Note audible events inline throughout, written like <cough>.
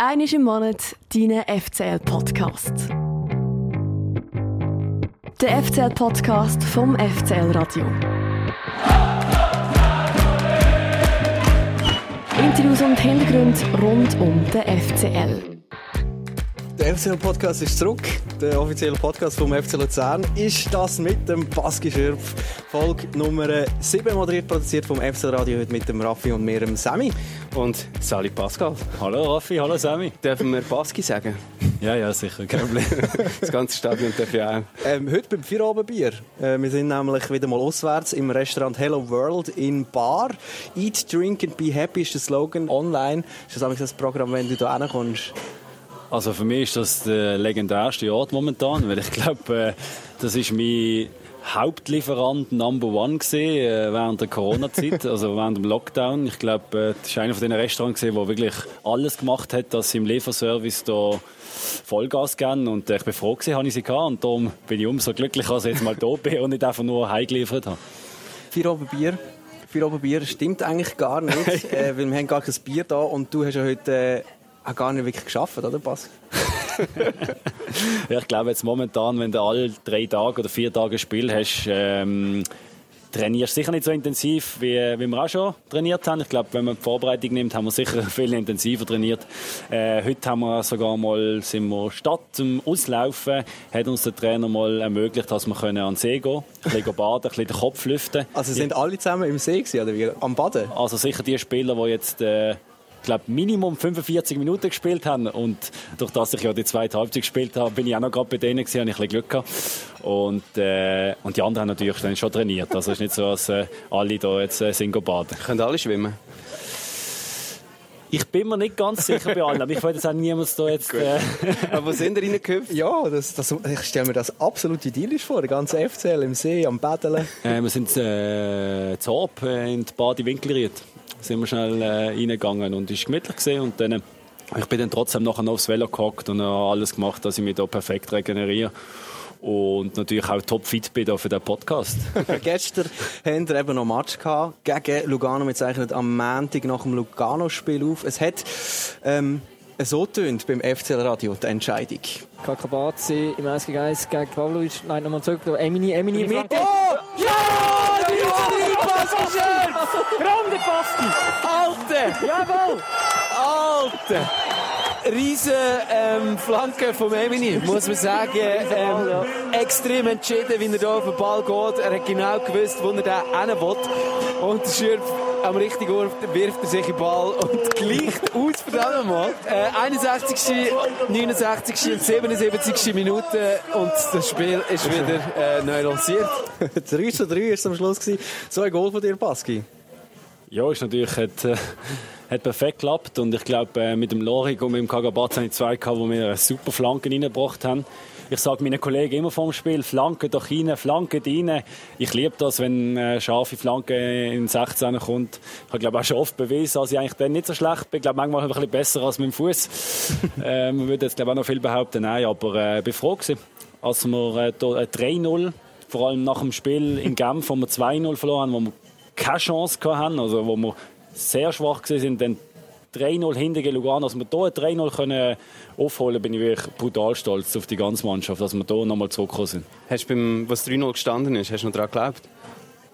Einmal im Monat deinen FCL-Podcast. Der FCL-Podcast vom FCL Radio. Interviews und Hintergründe rund um den FCL. Der FCL-Podcast ist zurück. Der offizielle Podcast vom FC Luzern ist das mit dem Baski Schürpf. Folge Nummer 7 moderiert, produziert vom FC Radio heute mit dem Raffi und mir, dem Sammy. Und Sali Pascal. Hallo Raffi, hallo Sammy. Dürfen wir Baski sagen? Ja, ja, sicher, kein Problem. <laughs> das ganze Stadion darf ja auch. Ähm, heute beim Feierabendbier. Äh, wir sind nämlich wieder mal auswärts im Restaurant Hello World in Bar. Eat, drink and be happy ist der Slogan online. Ist das das Programm, wenn du da reinkommst? Also für mich ist das der legendärste Ort momentan, weil ich glaube, äh, das ist mein Hauptlieferant Number One gesehen äh, während der Corona-Zeit, also während dem Lockdown. Ich glaube, äh, das ist einer von den Restaurants gesehen, der wirklich alles gemacht hat, dass sie im Lieferservice da Vollgas geben und ich bin froh gewesen, habe ich sie gehabt und darum bin ich umso glücklicher, dass ich jetzt mal da bin und nicht einfach nur heimgeliefert habe. Vier Bier. Vier Bier stimmt eigentlich gar nicht, <laughs> äh, weil wir haben gar kein Bier da und du hast ja heute auch gar nicht wirklich geschafft, oder Bas? <laughs> ja, ich glaube jetzt momentan, wenn du alle drei Tage oder vier Tage Spiel hast, ähm, trainierst sicher nicht so intensiv, wie, wie wir auch schon trainiert haben. Ich glaube, wenn man die Vorbereitung nimmt, haben wir sicher <laughs> viel intensiver trainiert. Äh, heute haben wir sogar mal, sind wir statt zum Auslaufen, hat uns der Trainer mal ermöglicht, dass wir können an den See gehen ein bisschen baden, ein bisschen den Kopf lüften. Also sind alle zusammen im See gewesen, oder wie? Am Baden? Also sicher die Spieler, die jetzt äh, glaube Minimum 45 Minuten gespielt haben und durch das ich ja die zweite Halbzeit gespielt habe, bin ich auch noch gerade bei denen gewesen, habe ich ein bisschen Glück gehabt. Und, äh, und die anderen haben natürlich dann schon trainiert. Also es ist nicht so, dass äh, alle da jetzt äh, sind baden. Können alle schwimmen? Ich bin mir nicht ganz sicher bei allen, aber ich wollte jetzt auch niemals da jetzt... Äh aber wo sind ihr reingehüpft? Ja, das, das, ich stelle mir das absolut idyllisch vor, der ganze FCL im See, am Badeln. Äh, wir sind äh, zu Orb äh, in die Bade Winkelried sind wir schnell äh, reingegangen und ist gemütlich gesehen und dann ich bin dann trotzdem nachher noch aufs Velo gehockt und habe alles gemacht, dass ich mich da perfekt regeneriere und natürlich auch topfit bin für den Podcast. <laughs> Gestern hatten wir eben noch einen Match gehabt gegen Lugano. Wir zeichnen am Montag nach dem Lugano-Spiel auf. Es hat ähm, so tönt beim FCL Radio die Entscheidung. Kakabazi im 1 gegen 1 gegen Pavlovic. Nein, nochmal zurück. Emini, Emini im Mitte. Oh! Ja! Die ist Pass geschöpft! Grande Basti! Alte! Jawohl! Alte! Riesen ähm, Flanke vom Emini, muss man sagen. Ähm, extrem entschieden, wie er hier auf den Ball geht. Er hat genau gewusst, wo er den hin will. Und der Schürf am richtigen Ort wirft er sich den Ball und gleicht aus für den Mal. Äh, 61., 69. und 77. Minute und das Spiel ist wieder äh, neu lanciert. <laughs> 3 zu 3 war es am Schluss. So ein Goal von dir, Baski. Ja, ist natürlich... Hat, äh hat perfekt geklappt und ich glaube, äh, mit dem Lorik und mit dem Kagabatz habe ich zwei gehabt, wo wir super Flanken reingebracht haben. Ich sage meinen Kollegen immer vorm Spiel, Flanken doch rein, Flanken rein. Ich liebe das, wenn eine scharfe Flanke in 16 kommt. Ich habe glaube auch schon oft bewiesen, dass ich eigentlich dann nicht so schlecht bin. Ich glaube manchmal ein bisschen besser als mit dem Fuß. <laughs> äh, man würde jetzt glaube auch noch viel behaupten, nein, aber äh, bin froh gewesen, als wir äh, 3-0, vor allem nach dem Spiel in Genf, wo wir 2-0 verloren haben, wo wir keine Chance hatten, also wo wir sehr schwach sind, dann 3-0 hinter gegen Lugano, dass wir hier 3-0 können aufholen bin ich wirklich brutal stolz auf die ganze Mannschaft, dass wir hier nochmal zurückgekommen sind. Hast du beim, was 3-0 gestanden ist, hast du noch daran geglaubt?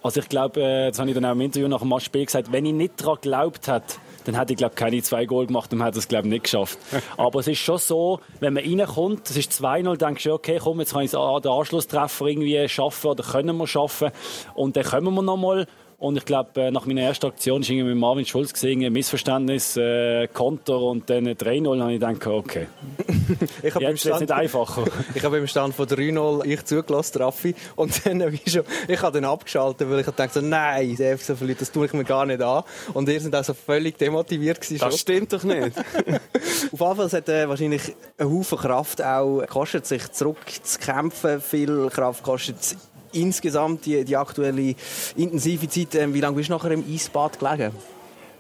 Also ich glaube, äh, das habe ich dann auch im Interview nach dem Spiel gesagt, wenn ich nicht daran geglaubt hätte, dann hätte ich glaube keine zwei Goal gemacht und hätte es glaube nicht geschafft. <laughs> Aber es ist schon so, wenn man reinkommt, es ist 2-0, denkst du, okay, komm, jetzt kann ich den Anschlusstreffer irgendwie schaffen oder können wir schaffen und dann kommen wir nochmal und ich glaube, äh, nach meiner ersten Aktion ist irgendwie mit Marvin Schulz gesehen, ein Missverständnis, äh, Konter und dann 3-0. Und ich denke, okay. <laughs> ich habe Jetzt nicht einfacher. <laughs> ich habe im Stand von 3-0 ich zugelassen, Raffi. Und dann, <laughs> wie schon, ich habe dann abgeschaltet, weil ich dachte, so, nein, der FC verliert, das tue ich mir gar nicht an. Und ihr seid also völlig demotiviert gewesen. Das stimmt doch nicht. Auf jeden Fall hat äh, wahrscheinlich ein Haufen Kraft auch gekostet, sich zurückzukämpfen. Viel Kraft kostet insgesamt die, die aktuelle intensive Zeit. Ähm, wie lange bist du nachher im Eisbad gelegen?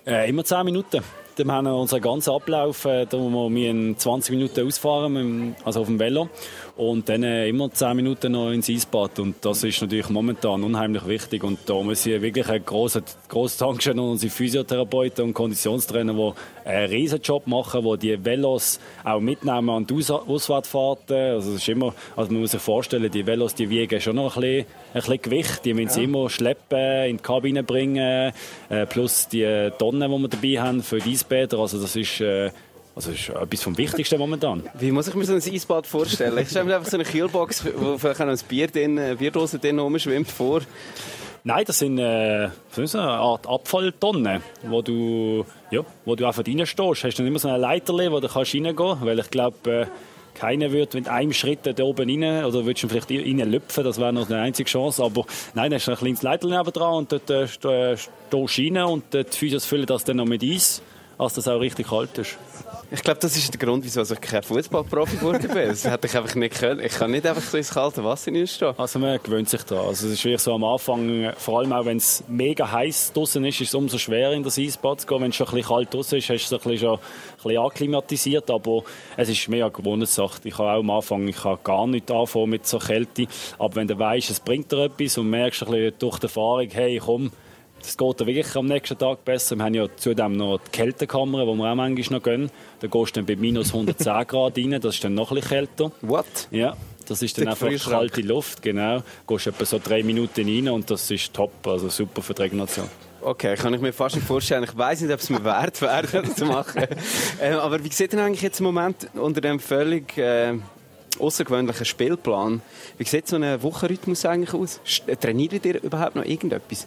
Äh, immer 10 Minuten. Dann haben wir unseren ganzen Ablauf, äh, da wir 20 Minuten ausfahren, also auf dem Velo. Und dann äh, immer 10 Minuten noch ins Eisbad. Und das ist natürlich momentan unheimlich wichtig. Und da muss ich wirklich einen grossen, grossen Dankeschön an unsere Physiotherapeuten und Konditionstrainer, die einen riesen Job machen, die die Velos auch mitnehmen an die Aus Ausfahrtfahrten. Also, ist immer, also man muss sich vorstellen, die Velos die wiegen schon noch ein bisschen, ein bisschen Gewicht. Die müssen sie immer schleppen, in die Kabine bringen, äh, plus die Tonnen, die wir dabei haben für die Eisbäder. Also das ist... Äh, also das ist etwas vom Wichtigsten momentan. Wie muss ich mir so ein Eisbad vorstellen? Ich stelle mir einfach so eine Kühlbox, wo vielleicht ein Bier drin, eine Bierdose drin rumschwimmt vor. Nein, das sind äh, eine Art Abfalltonnen, wo du, ja, wo du einfach reinstehst. Hast du nicht immer so eine Leiter, wo du kannst reingehen kannst, weil ich glaube, äh, keiner wird mit einem Schritt da oben rein, oder würdest du vielleicht reinlüpfen, das wäre noch eine einzige Chance, aber nein, da ist ein kleines Leiter dran und dort äh, stehst du rein und die Physios füllen das dann noch mit Eis, als das auch richtig kalt ist. Ich glaube, das ist der Grund, wieso ich kein Fußballprofi geworden bin. Das hätte ich einfach nicht können. Ich kann nicht einfach so ins kalte Wasser reinstehen. Also man gewöhnt sich daran. Also es ist wirklich so am Anfang, vor allem auch wenn es mega heiß draußen ist, ist es umso schwerer in das Eisbad zu gehen. Wenn es schon ein bisschen kalt draußen ist, hast du es schon ein bisschen akklimatisiert, aber es ist mehr eine Gewohnheitssache. Ich habe auch am Anfang, ich habe gar nicht anfangen mit so Kälte, aber wenn du weißt, es bringt dir etwas und merkst ein bisschen durch die Erfahrung, hey komm, das geht dir wirklich am nächsten Tag besser. Wir haben ja zudem noch die Kältekammer, die wir auch manchmal noch gehen. Da gehst du dann bei minus 110 Grad rein, das ist dann noch ein bisschen kälter. What? Ja, das ist dann einfach kalte Luft, genau. Du gehst etwa so drei Minuten rein und das ist top, also super für die Regeneration. Okay, kann ich mir fast nicht vorstellen. Ich weiß nicht, ob es mir wert wäre, das zu machen. <laughs> ähm, aber wie sieht denn eigentlich jetzt im Moment unter dem völlig äh, außergewöhnlichen Spielplan, wie sieht so ein Wochenrhythmus eigentlich aus? Trainiert ihr überhaupt noch irgendetwas?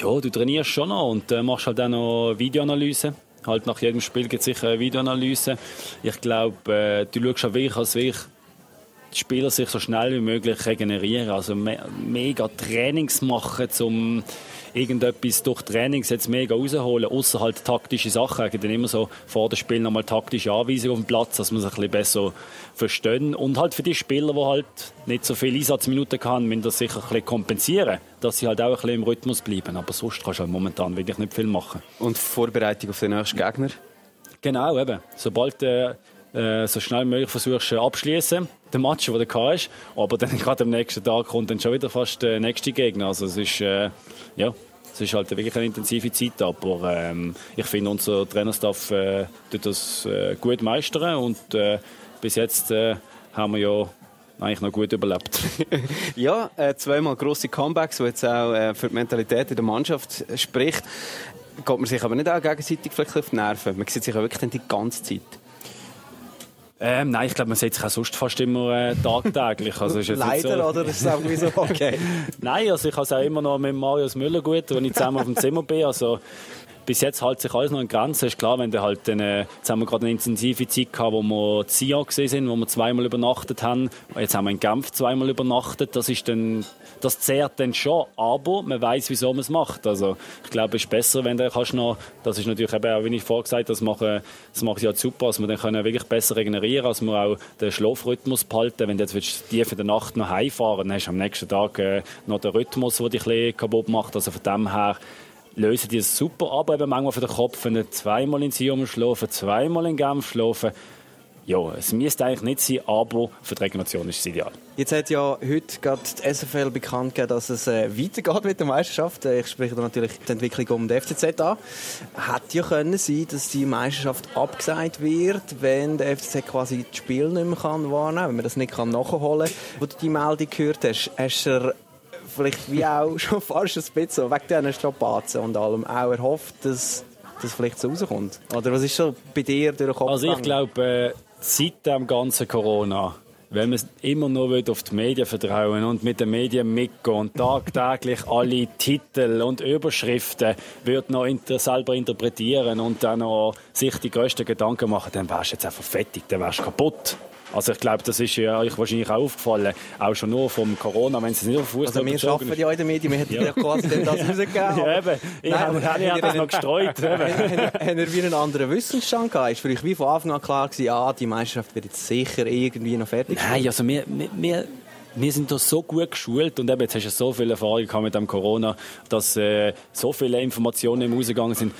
Ja, du trainierst schon noch und äh, machst halt auch noch Videoanalyse. Halt nach jedem Spiel gibt es sicher eine Videoanalyse. Ich glaube, äh, du schaust auch wirklich, als wirklich die Spieler sich so schnell wie möglich regenerieren. Also me mega Trainings machen, um irgendetwas durch Trainings jetzt mega rausholen, außer halt taktische Sachen. Ich dann immer so vor dem Spiel nochmal taktische Anweisungen auf dem Platz, dass man sich ein bisschen besser verstehen. Und halt für die Spieler, die halt nicht so viele Einsatzminuten haben, müssen das sicher ein bisschen kompensieren, dass sie halt auch ein bisschen im Rhythmus bleiben. Aber sonst kannst du halt momentan wirklich nicht viel machen. Und Vorbereitung auf den nächsten Gegner? Genau, eben. Sobald äh, so schnell wie möglich versuchst äh, abschließen, den Match, den du gehabt hast, aber dann <laughs> gerade am nächsten Tag kommt dann schon wieder fast der nächste Gegner. Also es ist, äh, ja, es ist halt wirklich eine intensive Zeit, aber ähm, ich finde, unser Trainerstaff äh, tut das äh, gut meistern und äh, bis jetzt äh, haben wir ja eigentlich noch gut überlebt. <laughs> Ja, äh, zweimal grosse Comebacks, die jetzt auch äh, für die Mentalität in der Mannschaft spricht. Geht man sich aber nicht auch gegenseitig vielleicht auf die Nerven? Man sieht sich ja wirklich die ganze Zeit. Ähm, nein, ich glaube, man sieht sich auch sonst fast immer äh, tagtäglich. Also ist Leider, so, oder? Das ist auch wie so, <laughs> okay. Nein, also ich habe es auch immer noch mit Marius Müller gut, wenn ich zusammen auf dem Zimmer bin. Also bis jetzt hält sich alles noch in Grenzen. Ist klar, wenn du halt dann, äh, jetzt haben wir gerade eine intensive Zeit gehabt, wo wir in Sion sind, wo wir zweimal übernachtet haben. Jetzt haben wir in Genf zweimal übernachtet. Das ist dann, das zehrt dann schon, aber man weiß, wieso man es macht. Also ich glaube, es ist besser, wenn du kannst noch, das ist natürlich eben auch, wie ich vorher gesagt habe, das machen, das macht ja super, dass wir dann können wirklich besser regenerieren, dass wir auch den Schlafrhythmus behalten. Wenn du jetzt willst, tief in der Nacht noch heimfahren, dann hast du am nächsten Tag äh, noch den Rhythmus, der dich ein kaputt macht. Also von dem her lösen die es super ab, eben manchmal für den Kopf, wenn zweimal in Sion schlafen, zweimal in Genf schlafen. Ja, es müsste eigentlich nicht sein, aber für die Regeneration ist es ideal. Jetzt hat ja heute gerade die SFL bekannt gegeben, dass es äh, weitergeht mit der Meisterschaft. Äh, Ich spreche da natürlich die Entwicklung um den FCZ an. Hätte ja können sein, dass die Meisterschaft abgesagt wird, wenn der FCZ quasi das Spiel nicht mehr kann wahrnehmen kann, wenn man das nicht nachholen kann. Wo du die Meldung gehört hast, hast du vielleicht wie auch <laughs> schon fast ein bisschen so wegen diesen Strapazen und allem auch erhofft, dass das vielleicht so rauskommt? Oder was ist so bei dir durch den Kopf Also ich glaube, äh, seit dem ganzen Corona, wenn man immer nur auf die Medien vertrauen und mit den Medien mitgehen und tagtäglich alle Titel und Überschriften wird noch inter selber interpretieren und dann noch sich die größten Gedanken machen, dann wärst du jetzt einfach fertig, dann wärst du kaputt. Also ich glaube, das ist ja euch wahrscheinlich auch aufgefallen, auch schon nur vom Corona, wenn es nicht auf Fußball Also wir arbeiten ja in den Medien, wir hätten ja, Ja. quasi das rausgegeben. <laughs> Ja, eben. Ich habe das noch gestreut. <laughs> Haben wir wie einen anderen Wissensstand gehabt? Ist für euch wie von Anfang an klar gewesen, ah, die Meisterschaft wird jetzt sicher irgendwie noch fertig Nein, also wir, wir, wir, sind da so gut geschult und eben, jetzt hast du so viel Erfahrung gehabt mit dem Corona, dass äh, so viele Informationen im rausgegangen sind.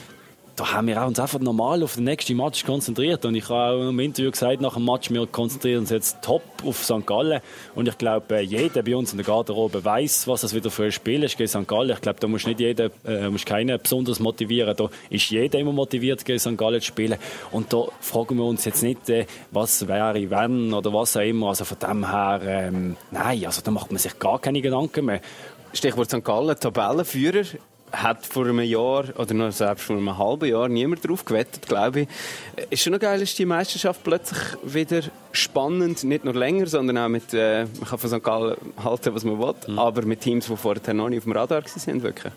Da haben wir uns einfach normal auf den nächsten Match konzentriert. Und ich habe auch im Interview gesagt, nach dem Match, wir konzentrieren uns jetzt top auf St. Gallen. Und ich glaube, äh, jeder bei uns in der Garderobe weiß, was das wieder für ein Spiel ist gegen St. Gallen. Ich glaube, da muss nicht jeder, äh, muss keiner besonders motivieren. Da ist jeder immer motiviert, gegen St. Gallen zu spielen. Und da fragen wir uns jetzt nicht, äh, was wäre, wenn oder was auch immer. Also von dem her, ähm, nein, also da macht man sich gar keine Gedanken mehr. Stichwort St. Gallen, Tabellenführer hat vor einem Jahr oder noch selbst vor einem halben Jahr niemand drauf gewettet, glaube ich. Ist schon noch geil, ist die Meisterschaft plötzlich wieder spannend, nicht nur länger, sondern auch mit, äh, man kann von St. Gallen halten, was man will, mhm. aber mit Teams, die vorher noch nicht auf dem Radar waren, wirklich.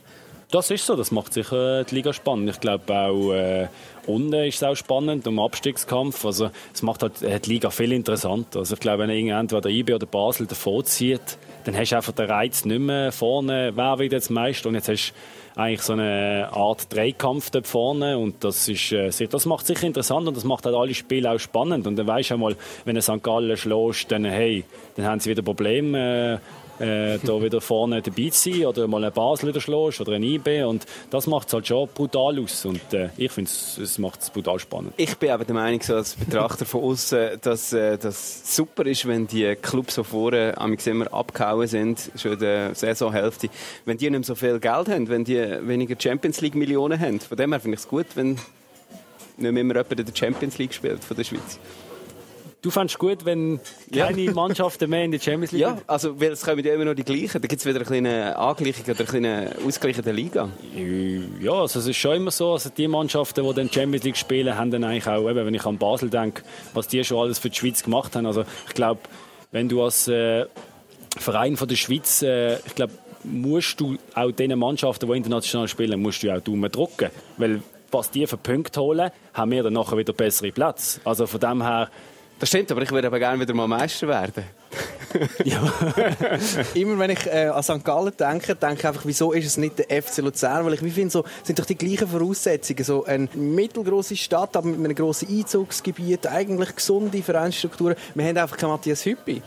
Das ist so, das macht sicher äh, die Liga spannend. Ich glaube auch äh, unten ist es auch spannend, um Abstiegskampf. Also es macht halt äh, die Liga viel interessanter. Also ich glaube, wenn irgendjemand der IB oder Basel davor zieht, dann hast du einfach den Reiz nicht mehr vorne, wer wird jetzt Meister und jetzt hast eigentlich so eine Art Dreikampf dort vorne und das ist, äh, das macht sicher interessant und das macht halt alle Spiele auch spannend und dann weisst du mal, wenn du St. Gallen schlägst, dann hey, dann haben sie wieder Probleme, äh, da wieder vorne dabei zu sein oder mal einen Basel schlägst oder ein IB und das macht es halt schon brutal aus und äh, ich finde es macht es brutal spannend. Ich bin aber der Meinung, so als Betrachter von außen, dass äh, das super ist, wenn die Clubs so vorne immer abgehauen sind, schon in der Saisonhälfte, wenn die nicht mehr so viel Geld haben, wenn die weniger Champions League Millionen haben. Von dem her finde ich es gut, wenn nicht mehr immer jemand in der Champions League spielt von der Schweiz. Du fändest gut, wenn keine ja. Mannschaften mehr in der Champions League Ja, also weil es kommen ja immer noch die gleichen. Da gibt es wieder eine kleine Angleichung oder eine kleine ausgleichende Liga. Ja, also es ist schon immer so, also die Mannschaften, die dann Champions League spielen, haben dann eigentlich auch, eben, wenn ich an Basel denke, was die schon alles für die Schweiz gemacht haben. Also ich glaube, wenn du als äh, Verein von der Schweiz, äh, ich glaube, musst du auch diesen Mannschaften, die international spielen, musst du auch Daumen drücken. Weil was die für Punkte holen, haben wir dann nachher wieder bessere Plätze. Also von dem her das stimmt, aber ich würde aber gerne wieder mal Meister werden. <laughs> ja. <laughs> Immer wenn ich äh, an St. Gallen denke, denke ich einfach, wieso ist es nicht der FC Luzern? Weil ich finde, so sind doch die gleichen Voraussetzungen. So eine mittelgroße Stadt, aber mit einem grossen Einzugsgebiet, eigentlich gesunde Vereinsstrukturen. Wir haben einfach keinen Matthias Hüppi.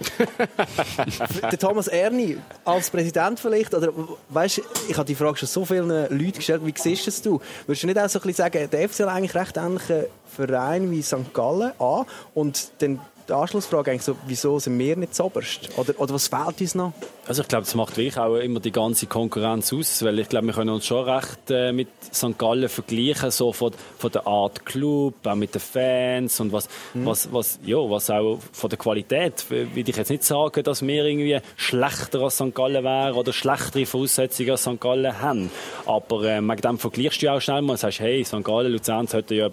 <laughs> der Thomas Erni als Präsident vielleicht, oder weißt, ich habe die Frage schon so vielen Leuten gestellt, wie siehst du das? Würdest du nicht auch so ein bisschen sagen, der FC hat eigentlich recht ähnliche Verein wie St. Gallen an und dann die Anschlussfrage eigentlich so, wieso sind wir nicht zoberst? Oder, oder was fehlt uns noch? Also ich glaube, das macht wirklich auch immer die ganze Konkurrenz aus, weil ich glaube, wir können uns schon recht äh, mit St. Gallen vergleichen, so von, von der Art Club, auch mit den Fans und was, mhm. was, was, ja, was auch von der Qualität, will ich jetzt nicht sagen, dass wir irgendwie schlechter als St. Gallen wären oder schlechtere Voraussetzungen als St. Gallen haben. Aber äh, mit dem vergleichst du auch schnell mal und sagst, hey, St. Gallen, Luzern sollten ja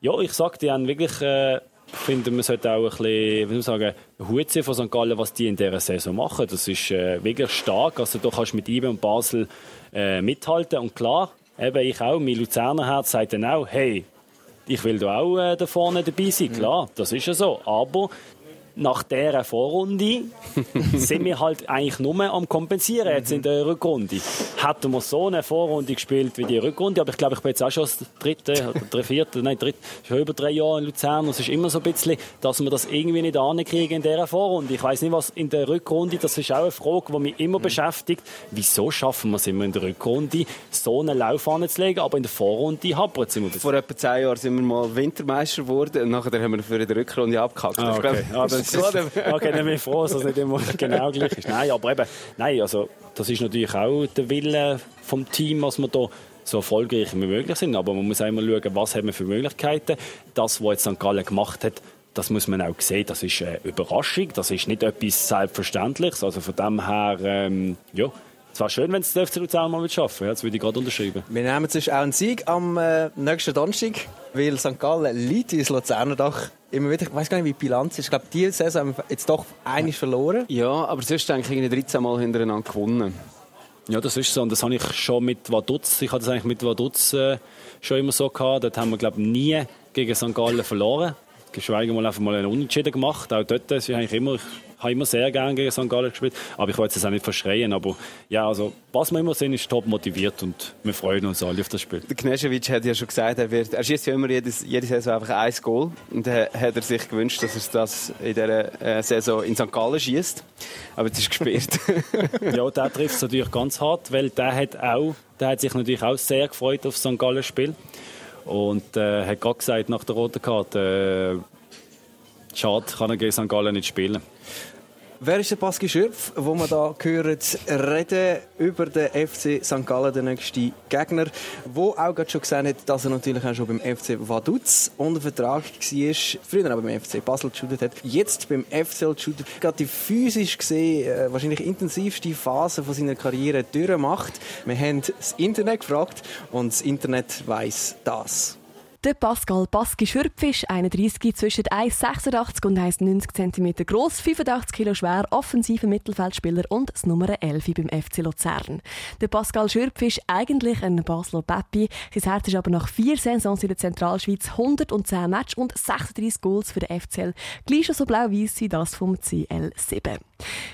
ja, ich sage, die haben wirklich, äh, finde, man sollte auch ein bisschen, wie soll sagen, Hut von St. Gallen, was die in dieser Saison machen. Das ist äh, wirklich stark. Also da kannst du mit IBE und Basel äh, mithalten. Und klar, eben ich auch, mein Luzerner Herz sagt dann auch, hey, ich will da auch äh, da vorne dabei sein. Klar, das ist ja so. Aber nach dieser Vorrunde <laughs> sind wir halt eigentlich nur am Kompensieren jetzt in der Rückrunde. Hätten wir so eine Vorrunde gespielt wie die Rückrunde, aber ich glaube, ich bin jetzt auch schon das dritte, oder vierte, nein, dritte, schon über drei Jahre in Luzern. Es ist immer so ein bisschen, dass wir das irgendwie nicht ankriegen in dieser Vorrunde. Ich weiß nicht, was in der Rückrunde, das ist auch eine Frage, die mich immer beschäftigt. Wieso schaffen wir es immer in der Rückrunde, so einen Lauf anzulegen, aber in der Vorrunde hapert es immer. Vor etwa zehn Jahren sind wir mal Wintermeister geworden und nachher haben wir für die Rückrunde abgehackt. Ah, okay. <laughs> okay, dann bin ich froh, dass es nicht immer genau gleich ist. Nein, aber eben, nein, also, das ist natürlich auch der Wille vom Team, was wir da so erfolgreich wie möglich sind. Aber man muss einmal schauen, was haben wir für Möglichkeiten. Das, was jetzt St. Gallen gemacht hat, das muss man auch sehen. Das ist eine Überraschung. Das ist nicht etwas Selbstverständliches. Also von dem her, ähm, ja, es wäre schön, wenn es der FC Luzern mal schaffen ja, Das würde ich gerade unterschreiben. Wir nehmen sonst auch einen Sieg am äh, nächsten Donnerstag, weil St. Gallen liegt ins Luzerner Dach immer wieder, ich weiß gar nicht, wie die Bilanz ist. Ich glaube, diese Saison haben wir jetzt doch einiges verloren. Ja, aber sonst denke ich, 13 Mal hintereinander gewonnen. Ja, das ist so. Und das habe ich schon mit Vaduz, ich hatte das eigentlich mit Vaduz äh, schon immer so gehabt. Dort haben wir, glaube ich, nie gegen St. Gallen verloren. Geschweige mal einfach mal einen Unentschieden gemacht. Auch dort ist eigentlich immer, ich habe immer sehr gerne gegen St. Gallen gespielt. Aber ich wollte es auch nicht verschreien. Aber ja, also, was wir immer sehen, ist top motiviert und wir freuen uns alle auf das Spiel. Der Knežević hat ja schon gesagt, er, wird, er schießt ja immer jedes, jede Saison einfach ein Goal. Und dann hat er sich gewünscht, dass er das in dieser äh, Saison in St. Gallen schießt. Aber es ist gespielt. <laughs> <laughs> ja, der trifft es natürlich ganz hart, weil der hat, auch, der hat sich natürlich auch sehr gefreut auf das St. Gallen-Spiel. Und äh, hat gerade gesagt, nach der roten Karte, äh, schade, kann er gegen St. Gallen nicht spielen. Wer ist der Pascal Schürpf, wo wir da hören, reden über den FC St. Gallen, den nächsten Gegner, wo auch gerade schon gesehen hat, dass er natürlich auch schon beim FC Vaduz unter Vertrag war, früher auch beim FC Basel geshootet hat, jetzt beim FCL geshootet, gerade die physisch gesehen äh, wahrscheinlich intensivste Phase von seiner Karriere durchmacht. Wir haben das Internet gefragt und das Internet weiß das. Der Pascal Baski Schürpfisch, 31, zwischen 1,86 und 1,90 cm groß, 85 kg schwer, offensiver Mittelfeldspieler und das Nummer 11 beim FC Luzern. Der Pascal Schürpfisch, eigentlich ein Basler Peppi, sein Herz ist aber nach vier Saisons in der Zentralschweiz 110 Match und 36 Goals für den FCL, gleich schon so blau-weiß wie das vom CL7.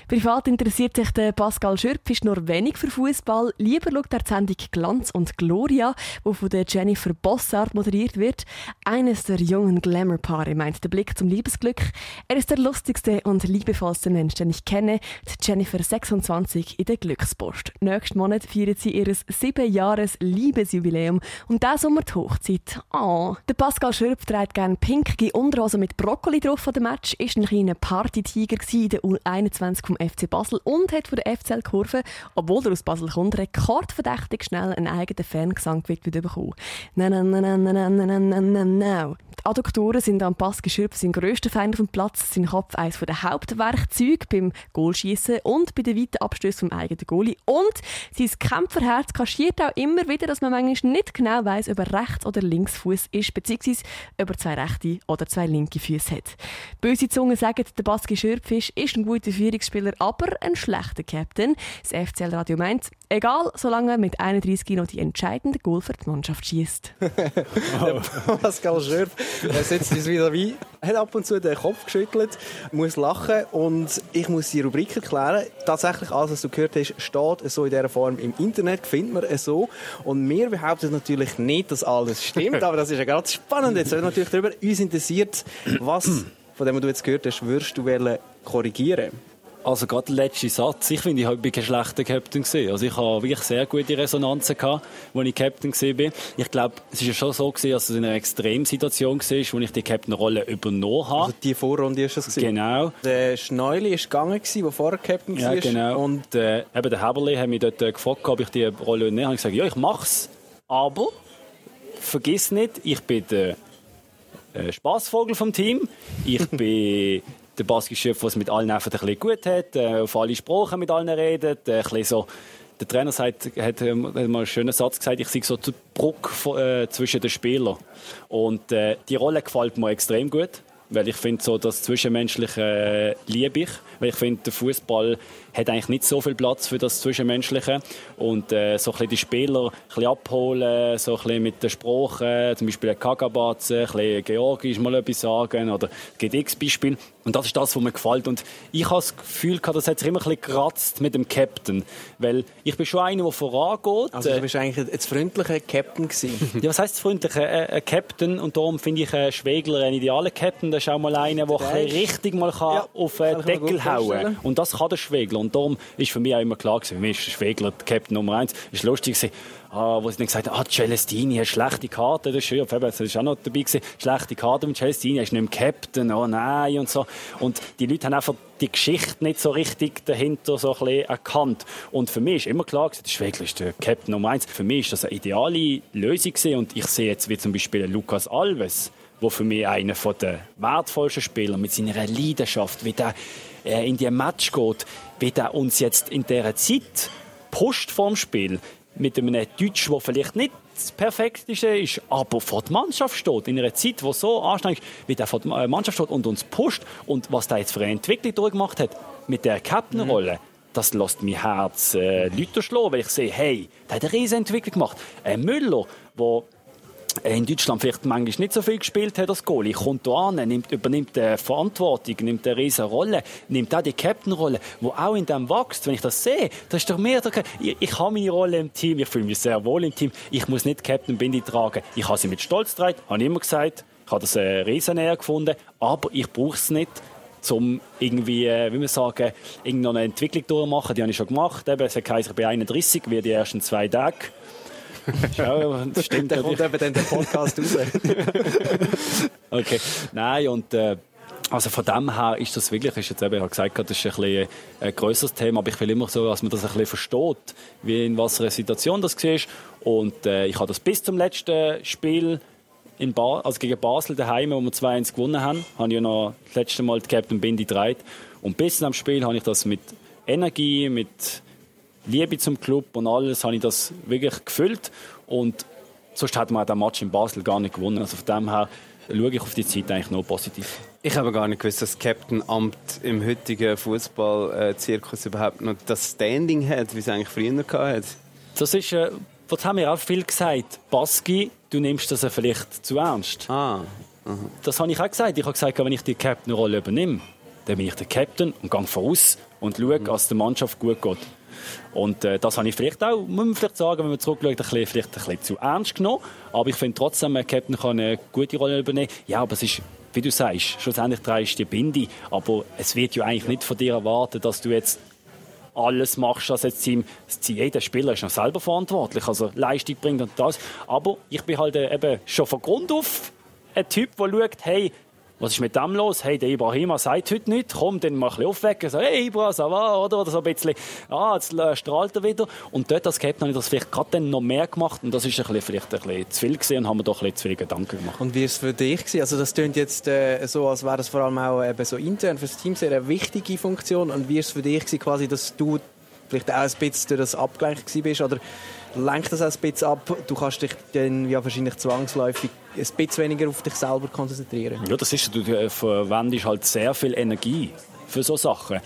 Privat interessiert sich der Pascal Schürpfisch nur wenig für Fußball. Lieber schaut er die Sendung Glanz und Gloria, wo von der Jennifer Bossart moderiert wird. Eines der jungen Glamour-Paare meint der Blick zum Liebesglück. Er ist der lustigste und liebevollste Mensch, den ich kenne. Die Jennifer 26 in der Glückspost. Nächsten Monat feiert sie ihr sieben Jahres Liebesjubiläum und das Sommer die Hochzeit. Oh. Der Pascal Schürpf trägt gerne pinkige Unterhosen mit Brokkoli drauf an dem Match, ist ein kleiner Partytiger in der U21 vom FC Basel und hat von der FCL-Kurve, obwohl er aus Basel kommt, rekordverdächtig schnell einen eigenen Fangesang gewidmet bekommen. Na, na, na, na, na, na, na, na, na, na. Die Adduktoren sind am Pass geschürft sein grösster Feind auf dem Platz, sein Kopf eines der Hauptwerkzeuge beim Goalschießen und bei den weiten Abstößen vom eigenen Goalie. Und sein Kämpferherz kaschiert auch immer wieder, dass man manchmal nicht genau weiß, ob er rechts oder links Fuß ist, beziehungsweise ob er zwei rechte oder zwei linke Füße hat. Böse Zungen sagen, der Baski Schürpfisch ist ein guter Führungsspieler, aber ein schlechter Captain. Das FCL-Radio meint, egal, solange er mit 31 noch die entscheidende Goal für die Mannschaft schießt. <laughs> Pascal Schürpf er setzt uns wieder wie, hat ab und zu den Kopf geschüttelt, muss lachen und ich muss die Rubrik erklären. Tatsächlich, alles, was du gehört hast, steht so in dieser Form im Internet, findet man es so. Und wir behaupten natürlich nicht, dass alles stimmt, <laughs> aber das ist ja gerade spannend. Jetzt reden wir natürlich darüber. Uns interessiert, was von dem, was du jetzt gehört hast, würdest du korrigieren also gerade der letzte Satz, ich finde, ich bin kein schlechter Captain gewesen. Also ich habe wirklich sehr gute Resonanzen gehabt, als ich Captain war. Ich glaube, es ist ja schon so gewesen, dass es in einer Extremsituation war, wo ich die Captain-Rolle übernommen habe. Also die Vorrunde ist es Genau. Der Schneuli war gegangen, der vorher Captain war. Ja, genau. Und äh, eben der Heberli hat mich dort äh, gefragt, ob ich die Rolle nehme. Ich gesagt, ja, ich mach's. Aber vergiss nicht, ich bin der äh, Spaßvogel vom Team. Ich <laughs> bin der Basketball, der es mit allen einfach ein bisschen gut hat, äh, auf alle Sprachen mit allen redet, äh, ein bisschen so der Trainer sagt, hat, hat mal einen schönen Satz gesagt, ich sehe so die Brücke äh, zwischen den Spielern. Und äh, die Rolle gefällt mir extrem gut, weil ich finde, so das Zwischenmenschliche äh, liebe ich. Weil ich finde, der Fußball hat eigentlich nicht so viel Platz für das Zwischenmenschliche. Und äh, so ein bisschen die Spieler ein bisschen abholen, so ein bisschen mit der Sprache, zum Beispiel Kagabatze, ein bisschen Georgisch mal etwas sagen oder es gibt x Beispiele. Und das ist das, was mir gefällt. Und ich habe das Gefühl gehabt, das hat sich immer ein bisschen geratzt mit dem Captain. Weil ich bin schon einer, der vorangeht. Also du bist eigentlich ein freundlicher Captain gewesen. <laughs> ja, was heisst freundlich? Ein, ein Captain. Und darum finde ich einen Schwegler ein idealer Captain. Das ist auch mal einer, der richtig mal kann ja, auf den Deckel hauen kann. Und das kann der Schwegler. Und darum ist für mich auch immer klar für mich ist Schwegler der Captain Nummer eins. War lustig, gewesen, ah, wo sie dann gesagt haben, ah, Celestini hat schlechte Karte, das ist schön, das ist auch noch dabei gewesen, schlechte Karte mit Celestini, er ist nicht im Captain, oh nein, und so. Und die Leute haben einfach die Geschichte nicht so richtig dahinter so ein erkannt. Und für mich ist immer klar gewesen, der Schwegler ist der Captain Nummer eins. Für mich ist das eine ideale Lösung gewesen. und ich sehe jetzt wie zum Beispiel Lukas Alves, wo für mich einer der wertvollsten Spieler mit seiner Leidenschaft, wie der äh, in die Match geht, wie der uns jetzt in dieser Zeit pusht vorm Spiel mit einem Deutsch, der vielleicht nicht das Perfekteste ist, aber vor der Mannschaft steht, in einer Zeit, die so anstrengend ist, wie der vor der äh, Mannschaft steht und uns pusht und was der jetzt für eine Entwicklung durchgemacht hat mit der Captain-Rolle. Mhm. Das lässt mein Herz äh, Leute schlagen, weil ich sehe, hey, der hat eine riesige Entwicklung gemacht. Ein Müller, der in Deutschland vielleicht manchmal nicht so viel gespielt hat als Goalie, kommt da an, nimmt, übernimmt die Verantwortung, nimmt eine riesige Rolle, nimmt auch die Captain-Rolle, die auch in dem wächst. Wenn ich das sehe, das ist doch mehr, ich, ich habe meine Rolle im Team, ich fühle mich sehr wohl im Team, ich muss nicht Captain Bindi tragen. Ich habe sie mit Stolz getragen, habe immer gesagt, ich habe das äh, riesen gefunden, aber ich brauche es nicht, um irgendwie, äh, wie wir sagen, irgendeine Entwicklung durchzumachen. Die habe ich schon gemacht. Es heisst, ich bin 31, wie die ersten zwei Tage. <laughs> ja, das stimmt. Dann kommt eben dann der Podcast raus. <laughs> okay, nein, und äh, also von dem her ist das wirklich, ist jetzt eben, ich habe gesagt, das ist ein, bisschen ein grösseres Thema, aber ich will immer so, dass man das ein bisschen versteht, wie in was für einer Situation das war. Und äh, ich habe das bis zum letzten Spiel in ba also gegen Basel daheim, wo wir 2-1 gewonnen haben, habe ich ja noch das letzte Mal die Captain Bindi gedreht. Und bis zum Spiel habe ich das mit Energie, mit Liebe zum Club und alles, habe ich das wirklich gefüllt. Und sonst hätte man den Match in Basel gar nicht gewonnen. Also von dem her schaue ich auf die Zeit eigentlich nur positiv. Ich habe gar nicht gewusst, dass das Captain-Amt im heutigen Fußball-Zirkus überhaupt noch das Standing hat, wie es eigentlich früher hatte. Das ist, äh, das haben wir auch viel gesagt. Baski, du nimmst das vielleicht zu ernst. Ah. Das habe ich auch gesagt. Ich habe gesagt, wenn ich die Captain-Rolle übernehme, dann bin ich der Captain und gehe voraus und schaue, dass der Mannschaft gut geht. Und äh, das habe ich vielleicht auch, muss man vielleicht sagen, wenn man zurückschaut, ein bisschen, vielleicht ein bisschen zu ernst genommen. Aber ich finde trotzdem, ein Captain kann eine gute Rolle übernehmen. Ja, aber es ist, wie du sagst, schlussendlich drehst du die Binde. Aber es wird ja eigentlich nicht von dir erwartet, dass du jetzt alles machst, was jetzt Team, jeder Spieler ist noch selber verantwortlich, also Leistung bringt und das. Aber ich bin halt äh, eben schon von Grund auf ein Typ, der schaut, hey, was ist mit dem los? Hey, der Ibrahima sagt heute nicht, komm, dann mal ein bisschen aufwecken, so, hey Ibra, ça va, oder? Oder so ein bisschen, ah, jetzt äh, strahlt er wieder. Und dort als Captain habe ich das vielleicht gerade dann noch mehr gemacht und das ist ein bisschen, vielleicht ein bisschen zu viel gewesen und haben mir doch ein bisschen zu viele Gedanken gemacht. Und wie war es für dich? Gewesen? Also das klingt jetzt äh, so, als wäre das vor allem auch eben so intern für das Team sehr eine wichtige Funktion. Und wie war es für dich gewesen, quasi, dass du vielleicht auch ein bisschen durch das abgelenkt bist oder lenkt das auch ein bisschen ab? Du kannst dich dann ja wahrscheinlich zwangsläufig ein bisschen weniger auf dich selber konzentrieren. Ja, das ist, du äh, verwendest halt sehr viel Energie für so Sachen.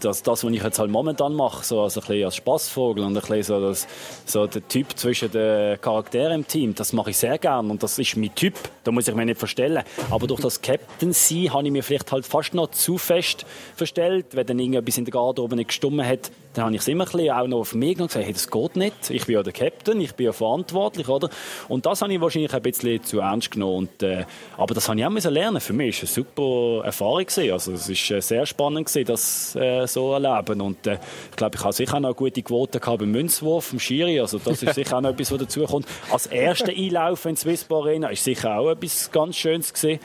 Das, das, was ich jetzt halt momentan mache, so also ein bisschen als Spaßvogel und ein bisschen so, das, so der Typ zwischen den Charakteren im Team, das mache ich sehr gerne und das ist mein Typ, da muss ich mich nicht verstellen. Aber durch das Captain sein habe ich mir vielleicht halt fast noch zu fest verstellt, wenn dann irgendetwas in der Garderobe nicht gestummen hat, dann habe ich es immer ein auch noch auf mich genommen gesagt, hey, das geht nicht, ich bin ja der Captain, ich bin ja verantwortlich, oder? Und das habe ich wahrscheinlich ein bisschen zu ernst genommen. Und, äh, aber das habe ich auch müssen lernen. Für mich war es eine super Erfahrung. Gewesen. Also es war äh, sehr spannend, gewesen, das äh, so erleben. Und äh, ich glaube, ich habe sicher auch noch gute Quote gehabt beim Münzwurf, im Schiri. Also das ist sicher auch noch <laughs> etwas, was dazukommt. Als erster Einlauf in die Swissbar Arena ist sicher auch etwas ganz Schönes gewesen.